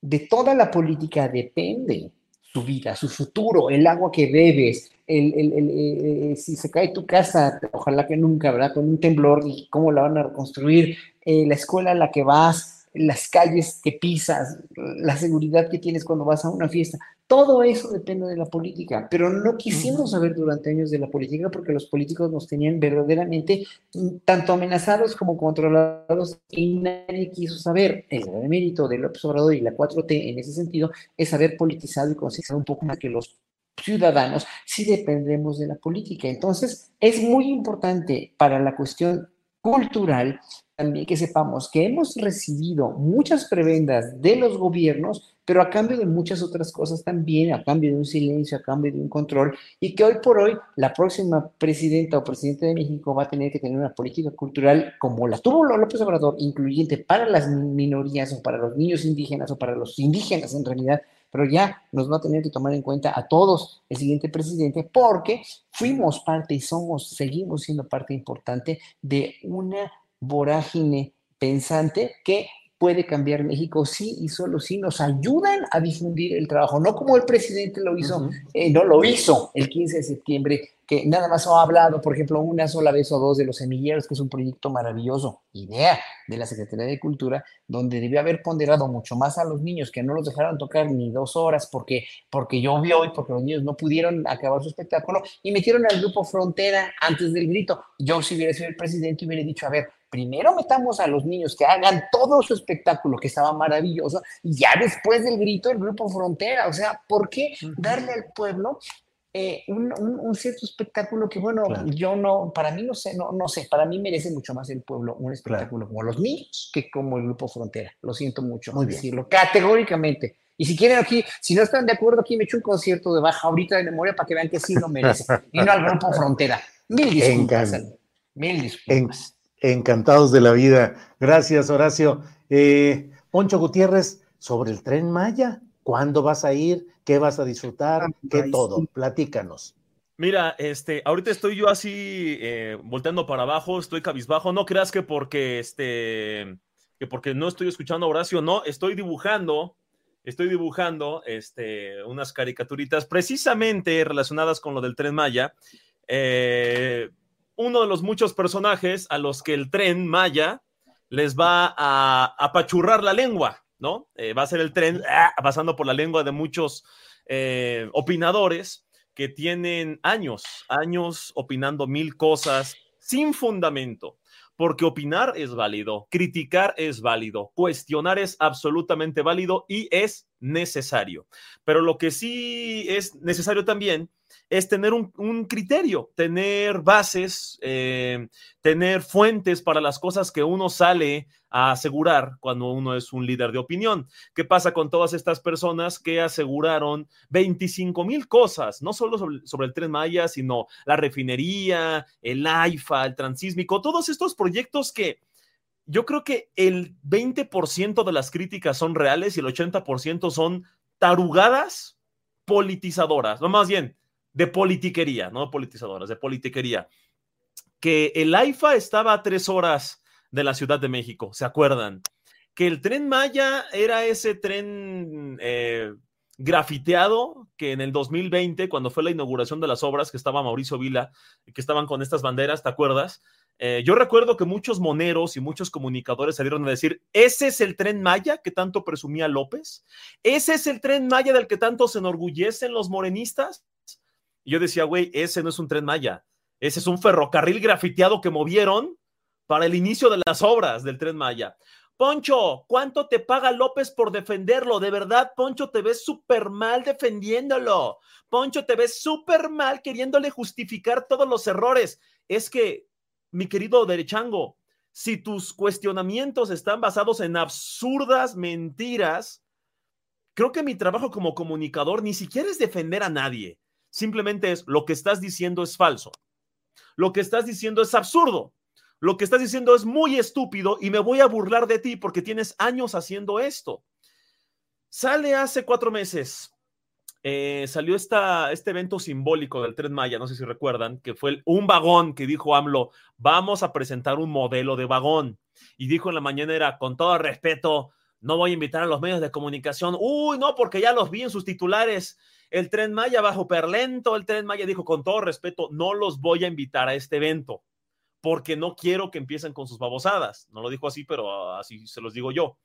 de toda la política depende su vida, su futuro, el agua que bebes, el, el, el, si se cae tu casa, ojalá que nunca, ¿verdad? Con un temblor y cómo la van a reconstruir, eh, la escuela a la que vas, las calles que pisas, la seguridad que tienes cuando vas a una fiesta. Todo eso depende de la política, pero no quisimos saber durante años de la política porque los políticos nos tenían verdaderamente mm, tanto amenazados como controlados y nadie quiso saber. El gran mérito de López Obrador y la 4T en ese sentido es haber politizado y concienciado un poco más que los ciudadanos si dependemos de la política. Entonces, es muy importante para la cuestión cultural también que sepamos que hemos recibido muchas prebendas de los gobiernos, pero a cambio de muchas otras cosas también, a cambio de un silencio, a cambio de un control, y que hoy por hoy la próxima presidenta o presidente de México va a tener que tener una política cultural como la tuvo López Obrador, incluyente para las minorías o para los niños indígenas o para los indígenas en realidad, pero ya nos va a tener que tomar en cuenta a todos el siguiente presidente porque fuimos parte y somos, seguimos siendo parte importante de una vorágine pensante que puede cambiar México sí y solo si nos ayudan a difundir el trabajo, no como el presidente lo hizo, eh, no lo hizo el 15 de septiembre, que nada más ha hablado, por ejemplo, una sola vez o dos de los semilleros, que es un proyecto maravilloso, idea de la Secretaría de Cultura, donde debió haber ponderado mucho más a los niños, que no los dejaron tocar ni dos horas porque, porque llovió y porque los niños no pudieron acabar su espectáculo, y metieron al grupo Frontera antes del grito. Yo si hubiera sido el presidente hubiera dicho, a ver, primero metamos a los niños que hagan todo su espectáculo, que estaba maravilloso, y ya después del grito el grupo Frontera. O sea, ¿por qué darle al pueblo eh, un, cierto espectáculo que, bueno, yo no, para mí no sé, no, no sé, para mí merece mucho más el pueblo un espectáculo como los niños que como el grupo Frontera. Lo siento mucho Muy decirlo categóricamente. Y si quieren aquí, si no están de acuerdo, aquí me echo un concierto de baja ahorita de memoria para que vean que sí lo merece. y no al grupo Frontera. Mil disculpas. Mil disculpas. Encantados de la vida. Gracias, Horacio. Eh, Poncho Gutiérrez, sobre el tren Maya, ¿cuándo vas a ir? ¿Qué vas a disfrutar? Ah, ¿Qué todo? Platícanos. Mira, este, ahorita estoy yo así eh, volteando para abajo, estoy cabizbajo. No creas que porque este, que porque no estoy escuchando a Horacio, no, estoy dibujando, estoy dibujando este, unas caricaturitas precisamente relacionadas con lo del tren Maya. Eh, uno de los muchos personajes a los que el tren Maya les va a apachurrar la lengua, ¿no? Eh, va a ser el tren ah, pasando por la lengua de muchos eh, opinadores que tienen años, años opinando mil cosas sin fundamento. Porque opinar es válido, criticar es válido, cuestionar es absolutamente válido y es necesario. Pero lo que sí es necesario también es tener un, criterio, tener bases, eh, tener fuentes para las cosas que uno sale a asegurar cuando uno es un líder de opinión. ¿Qué pasa con todas estas personas que aseguraron 25 mil cosas, no solo sobre, el tren Maya, sino la refinería, el AIFA, el transísmico, todos estos proyectos que yo creo que el 20% de las críticas son reales y el 80% son tarugadas politizadoras, no más bien de politiquería, no politizadoras, de politiquería. Que el AIFA estaba a tres horas de la Ciudad de México, ¿se acuerdan? Que el tren Maya era ese tren eh, grafiteado que en el 2020, cuando fue la inauguración de las obras, que estaba Mauricio Vila, que estaban con estas banderas, ¿te acuerdas? Eh, yo recuerdo que muchos moneros y muchos comunicadores salieron a decir, ese es el tren Maya que tanto presumía López, ese es el tren Maya del que tanto se enorgullecen los morenistas. Y yo decía, güey, ese no es un tren Maya, ese es un ferrocarril grafiteado que movieron para el inicio de las obras del tren Maya. Poncho, ¿cuánto te paga López por defenderlo? De verdad, Poncho, te ves súper mal defendiéndolo. Poncho, te ves súper mal queriéndole justificar todos los errores. Es que mi querido Derechango, si tus cuestionamientos están basados en absurdas mentiras, creo que mi trabajo como comunicador ni siquiera es defender a nadie. Simplemente es lo que estás diciendo es falso. Lo que estás diciendo es absurdo. Lo que estás diciendo es muy estúpido y me voy a burlar de ti porque tienes años haciendo esto. Sale hace cuatro meses eh, salió esta, este evento simbólico del Tren Maya, no sé si recuerdan, que fue un vagón que dijo AMLO, vamos a presentar un modelo de vagón. Y dijo en la mañanera, con todo respeto, no voy a invitar a los medios de comunicación. Uy, no, porque ya los vi en sus titulares. El Tren Maya bajo perlento, el Tren Maya dijo, con todo respeto, no los voy a invitar a este evento, porque no quiero que empiecen con sus babosadas. No lo dijo así, pero así se los digo yo.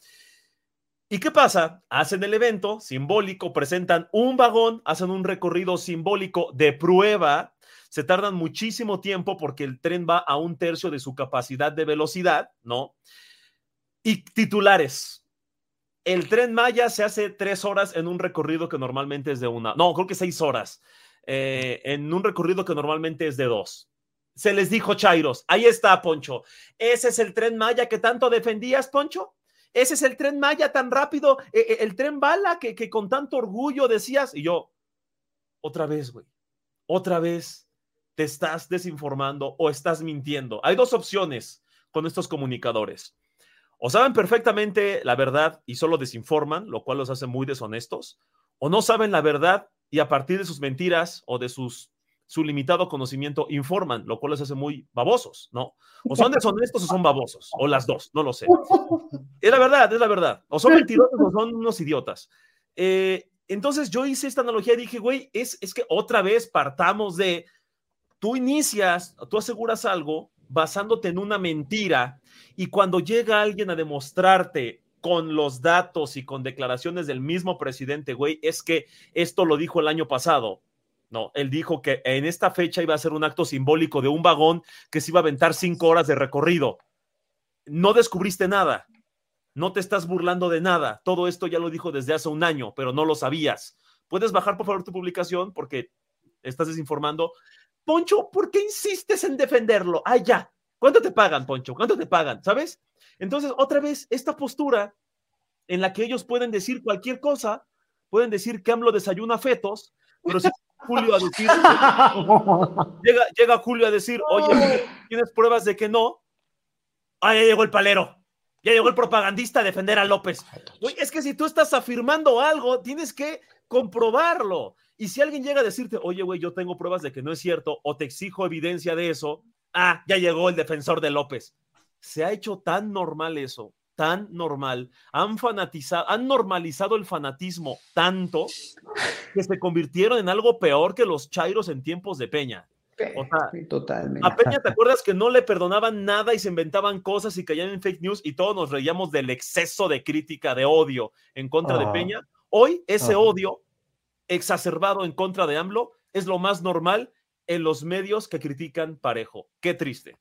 ¿Y qué pasa? Hacen el evento simbólico, presentan un vagón, hacen un recorrido simbólico de prueba, se tardan muchísimo tiempo porque el tren va a un tercio de su capacidad de velocidad, ¿no? Y titulares. El tren Maya se hace tres horas en un recorrido que normalmente es de una, no, creo que seis horas, eh, en un recorrido que normalmente es de dos. Se les dijo Chairos, ahí está, Poncho. Ese es el tren Maya que tanto defendías, Poncho. Ese es el tren Maya tan rápido, eh, eh, el tren bala que, que con tanto orgullo decías. Y yo, otra vez, güey, otra vez te estás desinformando o estás mintiendo. Hay dos opciones con estos comunicadores. O saben perfectamente la verdad y solo desinforman, lo cual los hace muy deshonestos, o no saben la verdad y a partir de sus mentiras o de sus su limitado conocimiento informan, lo cual les hace muy babosos, ¿no? O son deshonestos o son babosos, o las dos, no lo sé. Es la verdad, es la verdad. O son mentirosos o son unos idiotas. Eh, entonces yo hice esta analogía y dije, güey, es, es que otra vez partamos de, tú inicias, tú aseguras algo basándote en una mentira y cuando llega alguien a demostrarte con los datos y con declaraciones del mismo presidente, güey, es que esto lo dijo el año pasado no, él dijo que en esta fecha iba a ser un acto simbólico de un vagón que se iba a aventar cinco horas de recorrido. No descubriste nada. No te estás burlando de nada. Todo esto ya lo dijo desde hace un año, pero no lo sabías. Puedes bajar, por favor, tu publicación porque estás desinformando. Poncho, ¿por qué insistes en defenderlo? Ah, ya. ¿Cuánto te pagan, Poncho? ¿Cuánto te pagan? ¿Sabes? Entonces, otra vez, esta postura en la que ellos pueden decir cualquier cosa, pueden decir que AMLO desayuna fetos, pero si Julio a decir, llega, llega Julio a decir, oye, ¿tienes pruebas de que no? Ah, ya llegó el palero. Ya llegó el propagandista a defender a López. es que si tú estás afirmando algo, tienes que comprobarlo. Y si alguien llega a decirte, oye, güey, yo tengo pruebas de que no es cierto, o te exijo evidencia de eso, ah, ya llegó el defensor de López. Se ha hecho tan normal eso, tan normal, han fanatizado, han normalizado el fanatismo tanto que se convirtieron en algo peor que los chairos en tiempos de Peña. O sea, Totalmente. A Peña, ¿te acuerdas que no le perdonaban nada y se inventaban cosas y caían en fake news y todos nos reíamos del exceso de crítica, de odio en contra de Peña? Hoy ese odio exacerbado en contra de AMLO es lo más normal en los medios que critican parejo. Qué triste.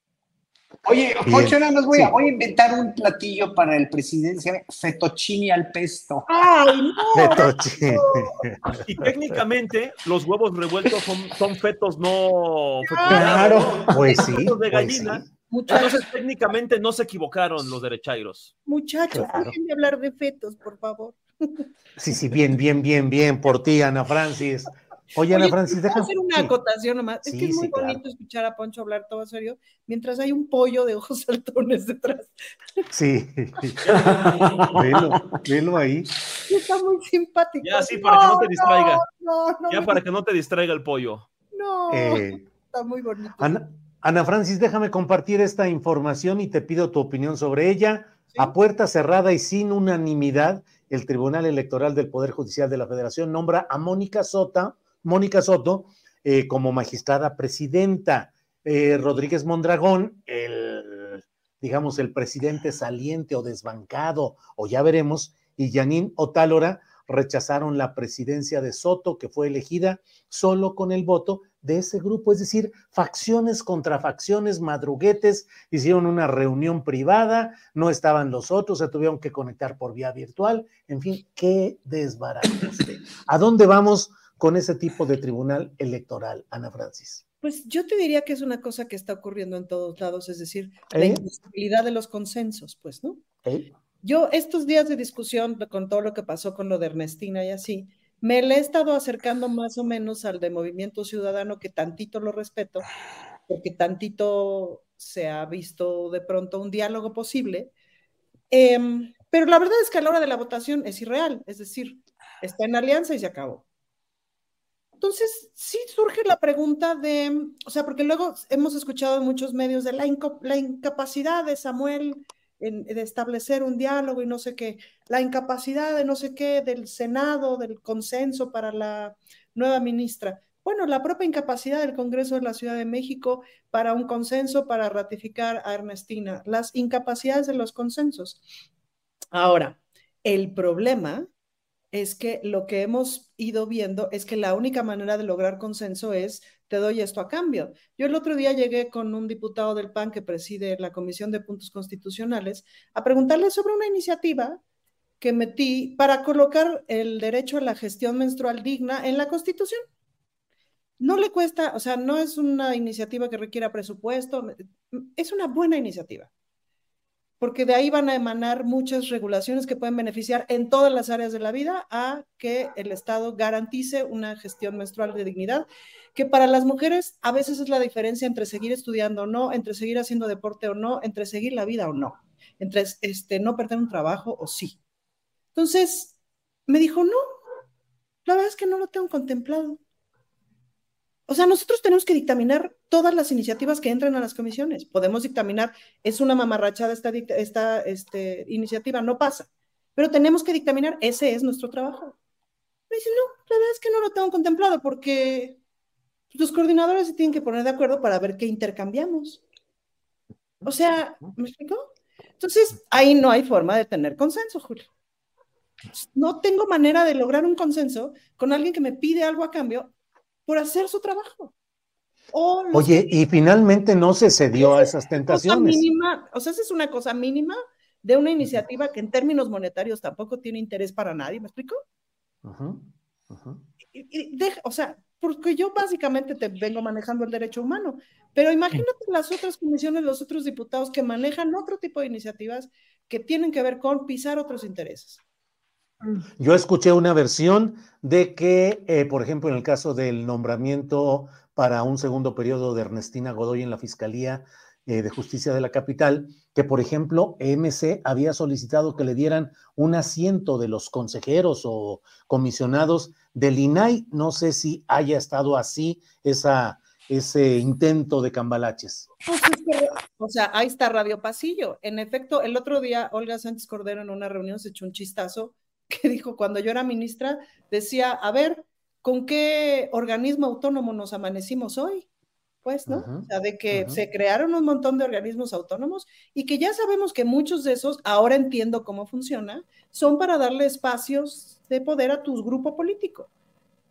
Oye, Poncho, nada más voy, a, sí. voy a inventar un platillo para el llama fettuccini al pesto. ¡Ay, no! Fettuccine. Y técnicamente los huevos revueltos son, son fetos no Claro. Pues sí, fetos de pues gallina. sí. Muchachos, Entonces técnicamente no se equivocaron los derechairos. muchachos, Claro. dejen de hablar de fetos, por favor. Sí, sí, bien, bien, bien, bien, por ti, Ana Francis. Oye, Ana Francis, ¿puedo deja. hacer una sí. acotación nomás. Es Sí, que es muy sí, claro. bonito escuchar a Poncho hablar todo serio mientras hay un pollo de ojos saltones detrás. Sí. velo, velo ahí. Y Está muy simpático. Ya, sí, para que no te distraiga. No, no, Ya me- para que no te distraiga el pollo. no, Eh, está muy bonito. Ana, Ana Francis, déjame compartir esta información y te pido tu opinión sobre ella. A puerta cerrada y sin unanimidad, el Tribunal Electoral del Poder Judicial de la Federación nombra a Mónica Sota, Mónica Soto eh, como magistrada presidenta. Eh, Rodríguez Mondragón, el, digamos, el presidente saliente o desbancado, o ya veremos, y Yanín Otálora rechazaron la presidencia de Soto, que fue elegida solo con el voto de ese grupo, es decir, facciones contra facciones, madruguetes, hicieron una reunión privada, no estaban los otros, se tuvieron que conectar por vía virtual, en fin, qué desbarate. ¿A dónde vamos con ese tipo de tribunal electoral, Ana Francis? Pues yo te diría que es una cosa que está ocurriendo en todos lados, es decir, la ¿Eh? imposibilidad de los consensos, pues, ¿no? ¿Eh? Yo estos días de discusión con todo lo que pasó con lo de Ernestina y así, me le he estado acercando más o menos al de Movimiento Ciudadano, que tantito lo respeto, porque tantito se ha visto de pronto un diálogo posible. Em, pero la verdad es que a la hora de la votación es irreal, es decir, está en alianza y se acabó. Entonces, sí surge la pregunta de, o sea, porque luego hemos escuchado en muchos medios de la, incapacidad de Samuel de establecer un diálogo y no sé qué, la incapacidad de no sé qué del Senado, del consenso para la nueva ministra. Bueno, la propia incapacidad del Congreso de la Ciudad de México para un consenso para ratificar a Ernestina, las incapacidades de los consensos. Ahora, el problema es que lo que hemos ido viendo es que la única manera de lograr consenso es te doy esto a cambio. Yo el otro día llegué con un diputado del PAN que preside la Comisión de Puntos Constitucionales a preguntarle sobre una iniciativa que metí para colocar el derecho a la gestión menstrual digna en la Constitución. No le cuesta, o sea, no es una iniciativa que requiera presupuesto, es una buena iniciativa porque de ahí van a emanar muchas regulaciones que pueden beneficiar en todas las áreas de la vida a que el Estado garantice una gestión menstrual de dignidad, que para las mujeres a veces es la diferencia entre seguir estudiando o no, entre seguir haciendo deporte o no, entre seguir la vida o no, entre este, no perder un trabajo o sí. Entonces, me dijo, no, la verdad es que no lo tengo contemplado. O sea, nosotros tenemos que dictaminar todas las iniciativas que entran a las comisiones. Podemos dictaminar, es una mamarrachada esta, esta este, iniciativa, no pasa. Pero tenemos que dictaminar, ese es nuestro trabajo. Me dice, no, la verdad es que no lo tengo contemplado porque los coordinadores se tienen que poner de acuerdo para ver qué intercambiamos. O sea, ¿me explico? Entonces, ahí no hay forma de tener consenso, Julio. No tengo manera de lograr un consenso con alguien que me pide algo a cambio por hacer su trabajo. O Oye, y finalmente no se cedió a esas cosa tentaciones. mínima, o sea, esa es una cosa mínima de una iniciativa que en términos monetarios tampoco tiene interés para nadie, ¿me explico? Y- y deja- o sea, porque yo básicamente te vengo manejando el derecho humano, pero imagínate las otras comisiones, los otros diputados que manejan otro tipo de iniciativas que tienen que ver con pisar otros intereses. Yo escuché una versión de que, eh, por ejemplo, en el caso del nombramiento para un segundo periodo de Ernestina Godoy en la Fiscalía eh, de Justicia de la Capital, que, por ejemplo, MC había solicitado que le dieran un asiento de los consejeros o comisionados del INAI. No sé si haya estado así ese intento de cambalaches. Pues o sea, ahí está Radio Pasillo. En efecto, el otro día Olga Sánchez Cordero en una reunión se echó un chistazo que dijo, cuando yo era ministra, decía, a ver, ¿con qué organismo autónomo nos amanecimos hoy? Pues, ¿no? Ujú, O sea, de que se crearon un montón de organismos autónomos y que ya sabemos que muchos de esos, ahora entiendo cómo funciona, son para darle espacios de poder a tu grupo político.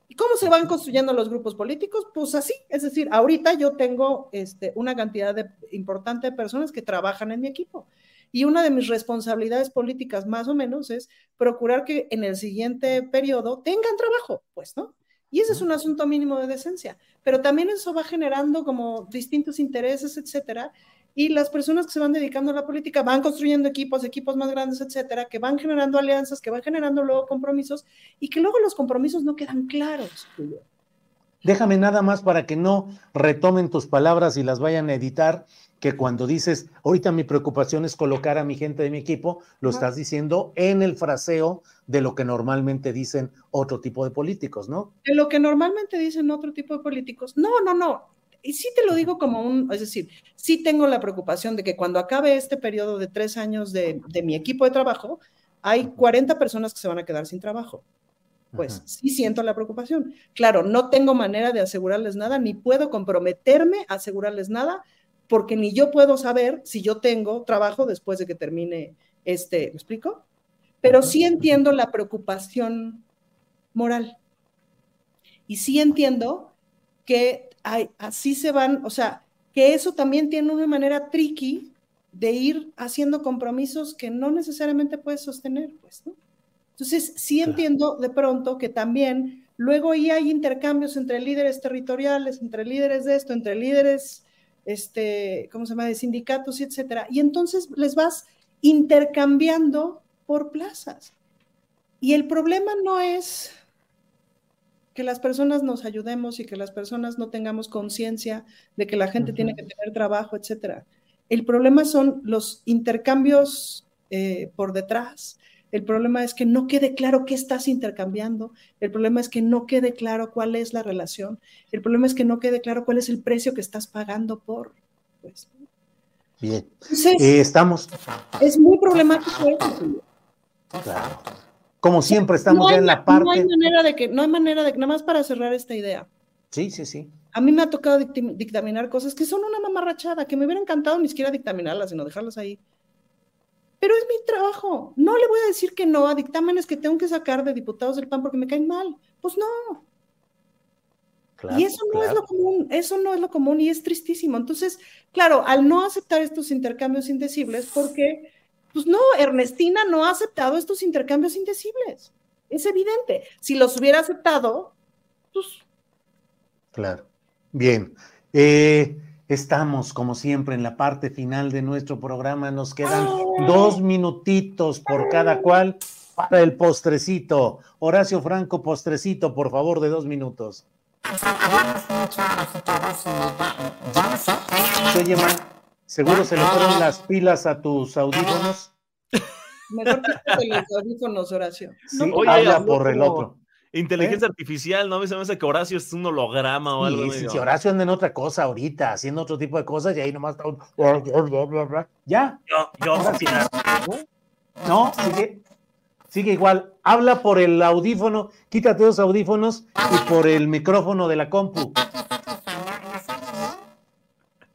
¿Y cómo se van construyendo los grupos políticos? Pues así, es decir, ahorita yo tengo este, una cantidad de, importante de personas que trabajan en mi equipo. Y una de mis responsabilidades políticas, más o menos, es procurar que en el siguiente periodo tengan trabajo, pues, ¿no? Y ese es un asunto mínimo de decencia. Pero también eso va generando como distintos intereses, etcétera. Y las personas que se van dedicando a la política van construyendo equipos, equipos más grandes, etcétera, que van generando alianzas, que van generando luego compromisos y que luego los compromisos no quedan claros. Déjame nada más para que no retomen tus palabras y las vayan a editar que cuando dices, ahorita mi preocupación es colocar a mi gente de mi equipo, lo estás diciendo en el fraseo de lo que normalmente dicen otro tipo de políticos, ¿no? De lo que normalmente dicen otro tipo de políticos. No, no, no. Y sí te lo digo como un, es decir, sí tengo la preocupación de que cuando acabe este periodo de tres años de, de mi equipo de trabajo, hay 40 personas que se van a quedar sin trabajo. Pues sí siento la preocupación. Claro, no tengo manera de asegurarles nada, ni puedo comprometerme a asegurarles nada, porque ni yo puedo saber si yo tengo trabajo después de que termine este, ¿me explico? Pero sí entiendo la preocupación moral. Y sí entiendo que hay, así se van, o sea, que eso también tiene una manera tricky de ir haciendo compromisos que no necesariamente puedes sostener, pues, ¿no? Entonces, sí entiendo de pronto que también luego ahí hay intercambios entre líderes territoriales, entre líderes de esto, entre líderes este, ¿cómo se llama?, de sindicatos etcétera. Y entonces les vas intercambiando por plazas. Y el problema no es que las personas nos ayudemos y que las personas no tengamos conciencia de que la gente tiene que tener trabajo, etcétera. El problema son los intercambios eh, por detrás, el problema es que no quede claro qué estás intercambiando. El problema es que no quede claro cuál es la relación. El problema es que no quede claro cuál es el precio que estás pagando por. Pues. Bien. Eh, estamos. Es muy problemático Claro. Como siempre, estamos ya en la parte. No hay manera de que, no hay manera de que, nada más para cerrar esta idea. Sí, sí, sí. A mí me ha tocado dictaminar cosas que son una mamarrachada, que me hubiera encantado ni siquiera dictaminarlas, sino dejarlas ahí pero es mi trabajo. No le voy a decir que no a dictámenes que tengo que sacar de diputados del PAN porque me caen mal. Pues no. y eso no es lo común, eso no es lo común y es tristísimo. Entonces, claro, al no aceptar estos intercambios indecibles, porque, pues no, Ernestina no ha aceptado estos intercambios indecibles. Es evidente. Si los hubiera aceptado, pues. Claro. Bien. Eh, Estamos, como siempre, en la parte final de nuestro programa. Nos quedan dos minutitos por cada cual para el postrecito. Horacio Franco, postrecito, por favor, de dos minutos. Oye, man, ¿seguro se le fueron las pilas a tus audífonos? Mejor que los audífonos, Horacio. Sí, habla por el otro. Inteligencia ¿Eh? artificial, ¿no? A mí se me hace que Horacio es un holograma o algo. Sí, si Horacio anda en otra cosa ahorita, haciendo otro tipo de cosas, y ahí nomás está un. Ya. Yo, yo, No, sigue, sigue igual. Habla por el audífono, quítate los audífonos y por el micrófono de la compu.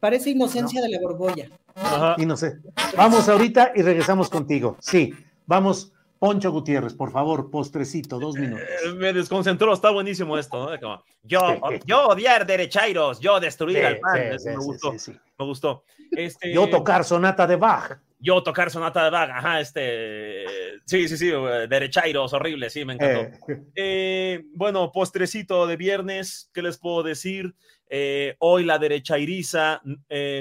Parece inocencia de la borbolla. Ajá. Inocente. Vamos ahorita y regresamos contigo. Sí, vamos Poncho Gutiérrez, por favor, postrecito, dos minutos. Eh, me desconcentró, está buenísimo esto, ¿no? yo, yo odiar derechairos, yo destruir al pan. me gustó. me gustó. Este, yo tocar sonata de Bach. Yo tocar sonata de Bach, ajá, este. Sí, sí, sí, eh, derechairos, horrible, sí, me encantó. Eh. bueno, postrecito de viernes, ¿qué les puedo decir? hoy la derechairiza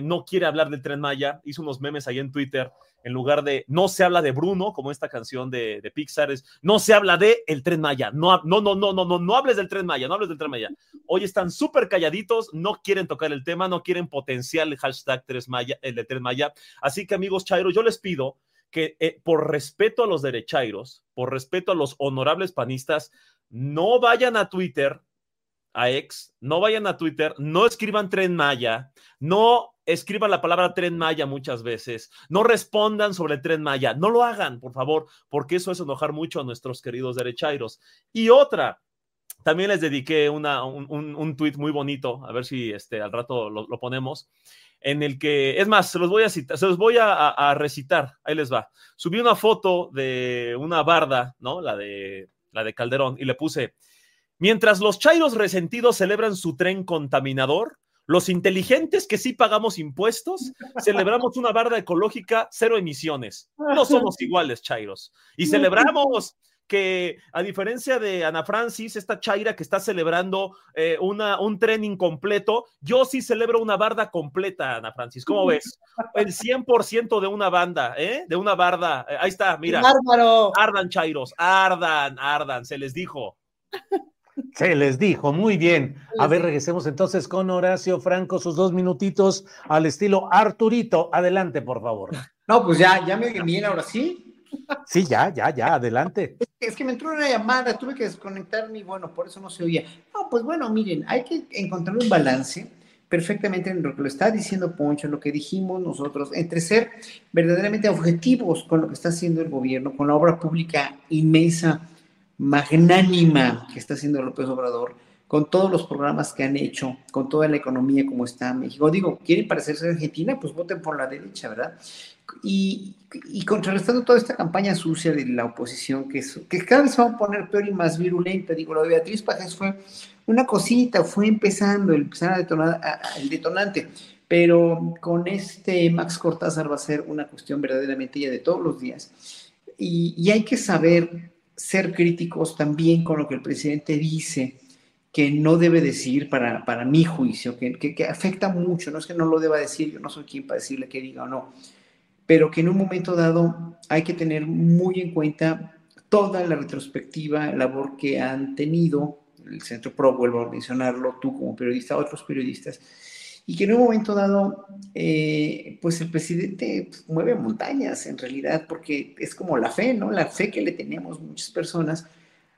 no quiere hablar del tren Maya, hizo unos memes ahí en Twitter en lugar de no se habla de Bruno, como esta canción de, Pixar, es no se habla de el tren Maya. No, no, no, no, no, no, no hables del tren Maya, no hables del tren Maya. Hoy están súper calladitos, no quieren tocar el tema, no quieren potenciar el hashtag 3 Maya, el de tren Maya. Así que, amigos Chairo, yo les pido que eh, por respeto a los derechairos, por respeto a los honorables panistas, no vayan a Twitter, a ex, no vayan a Twitter, no escriban tren Maya, no escriban la palabra tren Maya muchas veces, no respondan sobre tren Maya, no lo hagan, por favor, porque eso es enojar mucho a nuestros queridos derechairos. Y otra, también les dediqué una, un, un, tweet muy bonito, a ver si este, al rato lo, ponemos, en el que, es más, se los voy a citar, se los voy a, recitar, ahí les va. Subí una foto de una barda, ¿no? La de, la de Calderón, y le puse, Mientras los chairos resentidos celebran su tren contaminador, los inteligentes que sí pagamos impuestos, celebramos una barda ecológica cero emisiones. No somos iguales, chairos. Y celebramos que a diferencia de Ana Francis, esta Chaira que está celebrando eh, una, un tren incompleto, yo sí celebro una barda completa, Ana Francis. ¿Cómo ves? El 100% de una banda, ¿eh? De una barda. Eh, ahí está, mira. ¡Bárbaro! Ardan, Chairos, ardan, ardan, se les dijo. Se les dijo, muy bien. A ver, regresemos entonces con Horacio Franco, sus dos minutitos al estilo Arturito. Adelante, por favor. No, pues ya, ya me bien ahora sí. Sí, ya, ya, ya, adelante. Es que me entró una llamada, tuve que desconectarme y bueno, por eso no se oía. No, pues bueno, miren, hay que encontrar un balance perfectamente en lo que lo está diciendo Poncho, lo que dijimos nosotros, entre ser verdaderamente objetivos con lo que está haciendo el gobierno, con la obra pública inmensa, magnánima que está haciendo López Obrador, con todos los programas que han hecho, con toda la economía como está México. Digo, ¿quieren parecerse a Argentina? Pues voten por la derecha, ¿verdad? Y, contrarrestando toda esta campaña sucia de la oposición, que, que cada vez va a poner peor y más virulenta. Digo, lo de Beatriz Pajes fue una cosita, fue empezando, empezar a detonar, el detonante. Pero con este Max Cortázar va a ser una cuestión verdaderamente ya de todos los días. Y, y hay que saber ser críticos también con lo que el presidente dice que no debe decir para, para mi juicio, que, que, afecta mucho, no es que no lo deba decir, yo no soy quien para decirle que diga o no, pero que en un momento dado hay que tener muy en cuenta toda la retrospectiva, labor que han tenido el Centro PRO, vuelvo a mencionarlo, tú como periodista, otros periodistas, y que en un momento dado, eh, pues el presidente mueve montañas en realidad, porque es como la fe, ¿no? La fe que le tenemos muchas personas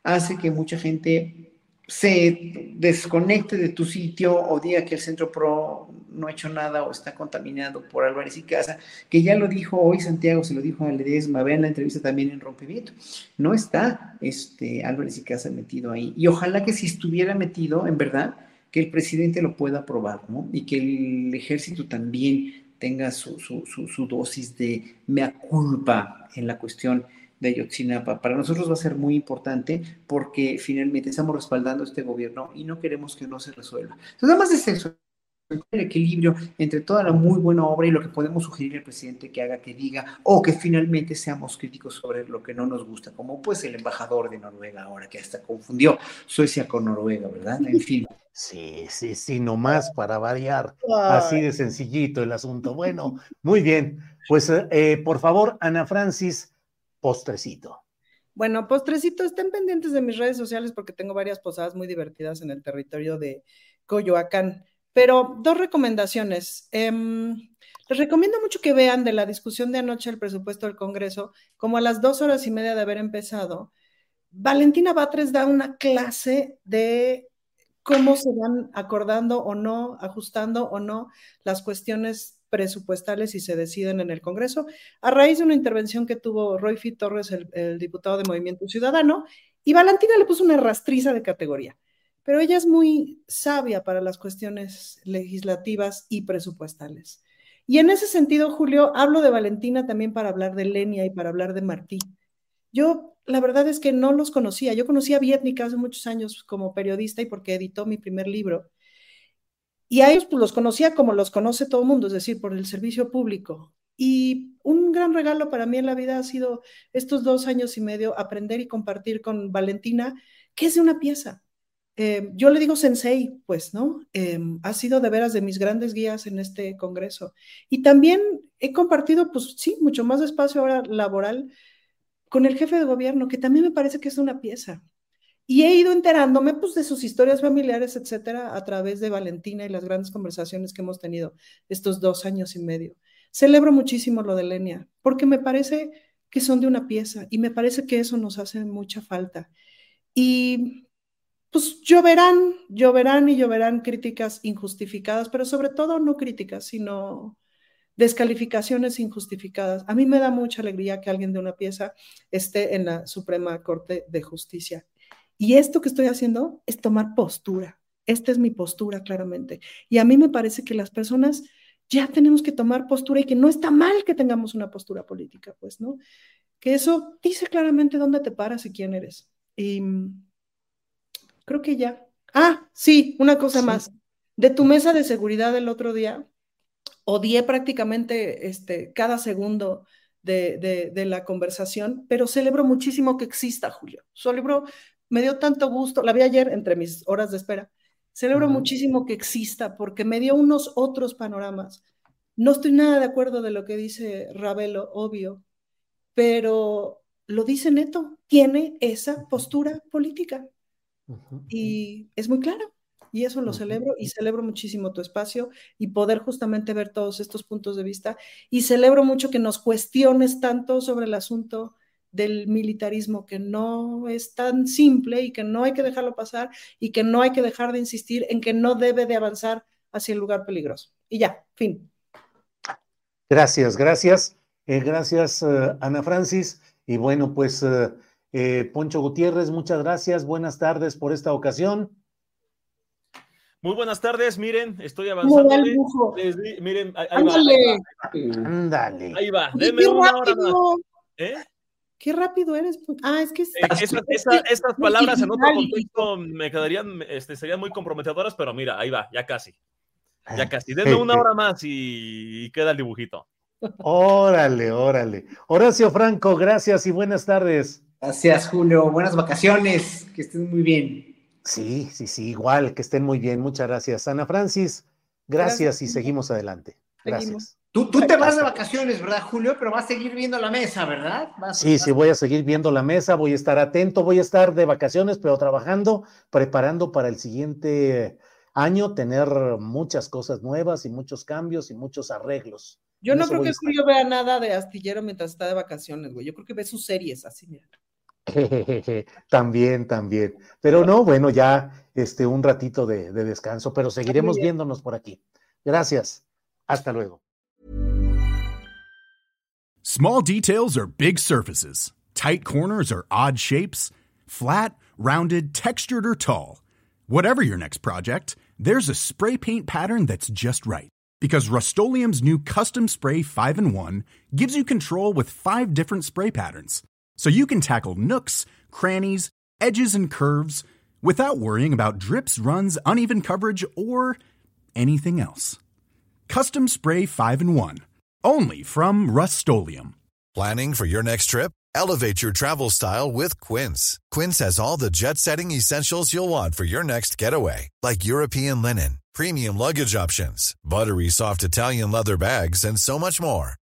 hace que mucha gente se desconecte de tu sitio o diga que el Centro PRO no ha hecho nada o está contaminado por Álvarez y Casa, que ya lo dijo hoy Santiago, se lo dijo a Ledesma, vean la entrevista también en Rompimiento. No está este, Álvarez y Casa metido ahí. Y ojalá que si estuviera metido, en verdad, que el presidente lo pueda aprobar, ¿no? Y que el ejército también tenga su, su, su, dosis de mea culpa en la cuestión de Ayotzinapa. Para nosotros va a ser muy importante porque finalmente estamos respaldando este gobierno y no queremos que no se resuelva. Entonces, además de eso, el equilibrio entre toda la muy buena obra y lo que podemos sugerir al presidente que haga, que diga, o que finalmente seamos críticos sobre lo que no nos gusta, como pues el embajador de Noruega ahora, que hasta confundió Suecia con Noruega, ¿verdad? En fin. Sí, sí, sí, nomás para variar, así de sencillito el asunto. Bueno, muy bien. Pues eh, por favor, Ana Francis, postrecito. Bueno, postrecito, estén pendientes de mis redes sociales porque tengo varias posadas muy divertidas en el territorio de Coyoacán. Pero dos recomendaciones. Em, les recomiendo mucho que vean de la discusión de anoche el presupuesto del Congreso, como a las dos horas y media de haber empezado, Valentina Batres da una clase de cómo se van acordando o no, ajustando o no las cuestiones presupuestales y se deciden en el Congreso, a raíz de una intervención que tuvo Roy F. Torres, el, diputado de Movimiento Ciudadano, y Valentina le puso una rastriza de categoría, pero ella es muy sabia para las cuestiones legislativas y presupuestales. Y en ese sentido, Julio, hablo de Valentina también para hablar de Lenia y para hablar de Martí. Yo, la verdad es que no los conocía. Yo conocí a Vietnica hace muchos años como periodista y porque editó mi primer libro. Y a ellos pues, los conocía como los conoce todo el mundo, es decir, por el servicio público. Y un gran regalo para mí en la vida ha sido estos dos años y medio aprender y compartir con Valentina, que es de una pieza. Eh, yo le digo sensei, pues, ¿no? Eh, ha sido de veras de mis grandes guías en este congreso. Y también he compartido, pues sí, mucho más espacio ahora laboral con el jefe de gobierno, que también me parece que es una pieza. Y he ido enterándome pues, de sus historias familiares, etcétera, a través de Valentina y las grandes conversaciones que hemos tenido estos dos años y medio. Celebro muchísimo lo de Lenia, porque me parece que son de una pieza y me parece que eso nos hace mucha falta. Y pues lloverán, lloverán y lloverán críticas injustificadas, pero sobre todo no críticas, sino descalificaciones injustificadas. A mí me da mucha alegría que alguien de una pieza esté en la Suprema Corte de Justicia. Y esto que estoy haciendo es tomar postura. Esta es mi postura, claramente. Y a mí me parece que las personas ya tenemos que tomar postura y que no está mal que tengamos una postura política, pues, ¿no? Que eso dice claramente dónde te paras y quién eres. Y, creo que ya. Ah, sí, una cosa más. De tu mesa de seguridad el otro día, odié prácticamente este, cada segundo de, la conversación, pero celebro muchísimo que exista, Julio. Celebro, me dio tanto gusto, la vi ayer entre mis horas de espera, celebro muchísimo que exista porque me dio unos otros panoramas. No estoy nada de acuerdo de lo que dice Ravelo, obvio, pero lo dice Neto, tiene esa postura política y es muy claro. Y eso lo celebro y celebro muchísimo tu espacio y poder justamente ver todos estos puntos de vista. Y celebro mucho que nos cuestiones tanto sobre el asunto del militarismo, que no es tan simple y que no hay que dejarlo pasar y que no hay que dejar de insistir en que no debe de avanzar hacia el lugar peligroso. Y ya, fin. Gracias, gracias. Eh, gracias, eh, Ana Francis. Y bueno, pues eh, Poncho Gutiérrez, muchas gracias. Buenas tardes por esta ocasión. Muy buenas tardes, miren, estoy avanzando. miren, ahí, va. Ándale. Ahí va, denme una hora más. ¿Eh? Qué rápido eres. Ah, es que. esas palabras en otro contexto me quedarían, este, serían muy comprometedoras, pero mira, ahí va, ya casi. Ya casi. Denme una hora más y, queda el dibujito. Órale, órale. Horacio Franco, gracias y buenas tardes. Gracias, Julio. Buenas vacaciones. Que estén muy bien. Sí, sí, sí, igual, que estén muy bien. Muchas gracias. Ana Francis, gracias, y seguimos adelante. Gracias. Tú, tú, te vas de vacaciones, ¿verdad, Julio? Pero vas a seguir viendo la mesa, ¿verdad? sí, sí, voy a seguir viendo la mesa, voy a estar atento, voy a estar de vacaciones, pero trabajando, preparando para el siguiente año, tener muchas cosas nuevas y muchos cambios y muchos arreglos. Yo no creo que Julio vea nada de astillero mientras está de vacaciones, güey. Yo creo que ve sus series así, mira. también, también. Pero no, bueno, ya este, un ratito de, de descanso, pero seguiremos viéndonos por aquí. Gracias. Hasta luego. Small details are big surfaces. Tight corners are odd shapes. Flat, rounded, textured, or tall. Whatever your next project, there's a spray paint pattern that's just right. Because Rust new Custom Spray 5 in 1 gives you control with five different spray patterns so you can tackle nooks, crannies, edges, and curves without worrying about drips, runs, uneven coverage, or anything else. Custom Spray 5 and 1. Only from Rust Planning for your next trip? Elevate your travel style with Quince. Quince has all the jet setting essentials you'll want for your next getaway, like European linen, premium luggage options, buttery soft Italian leather bags, and so much more